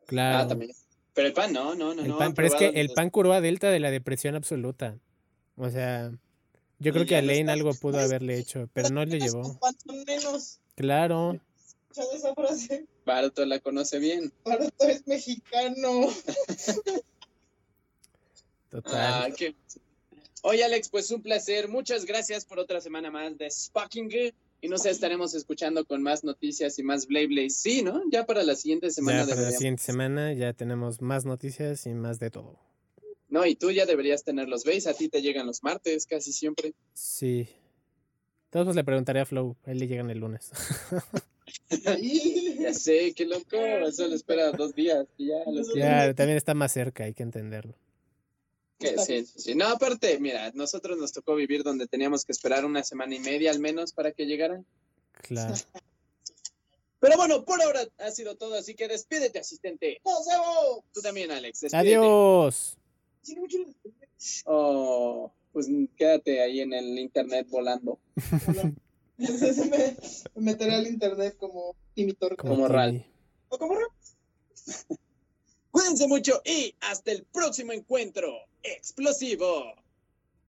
Claro. Ah, también. Pero el pan no, no, no. El no pan, han pero es que el pan curó a Delta de la depresión absoluta. O sea, yo creo que a no Lane algo pudo haberle hecho, pero no le llevó. menos. Claro, ¿Escuchado esa frase? Barto la conoce bien. Barato es mexicano. (laughs) total. Ah, qué- Oye, Alex, pues un placer. Muchas gracias por otra semana más de Sparking. Y no sé, estaremos escuchando con más noticias y más Blade Blade. Sí, ¿no? Ya para la siguiente semana. Ya para la siguiente semana ya tenemos más noticias y más de todo. No, y tú ya deberías tenerlos. ¿Veis? A ti te llegan los martes casi siempre. Sí. Todos le preguntaré a Flow, a él le llegan el lunes. (laughs) Ya sé, qué loco. Solo espera dos días y ya los ya, también está más cerca, hay que entenderlo. Que sí. No, aparte, mira, nosotros nos tocó vivir donde teníamos que esperar una semana y media al menos para que llegaran. Claro. (laughs) Pero bueno, por ahora ha sido todo, así que despídete, asistente. ¡Nos vemos! Tú también, Alex. despídete. Adiós. Oh, pues quédate ahí en el internet volando. (laughs) Entonces me, me meteré al internet como imitor. Como Ral. Timmy. ¿O como Ral? Cuídense mucho y hasta el próximo encuentro explosivo.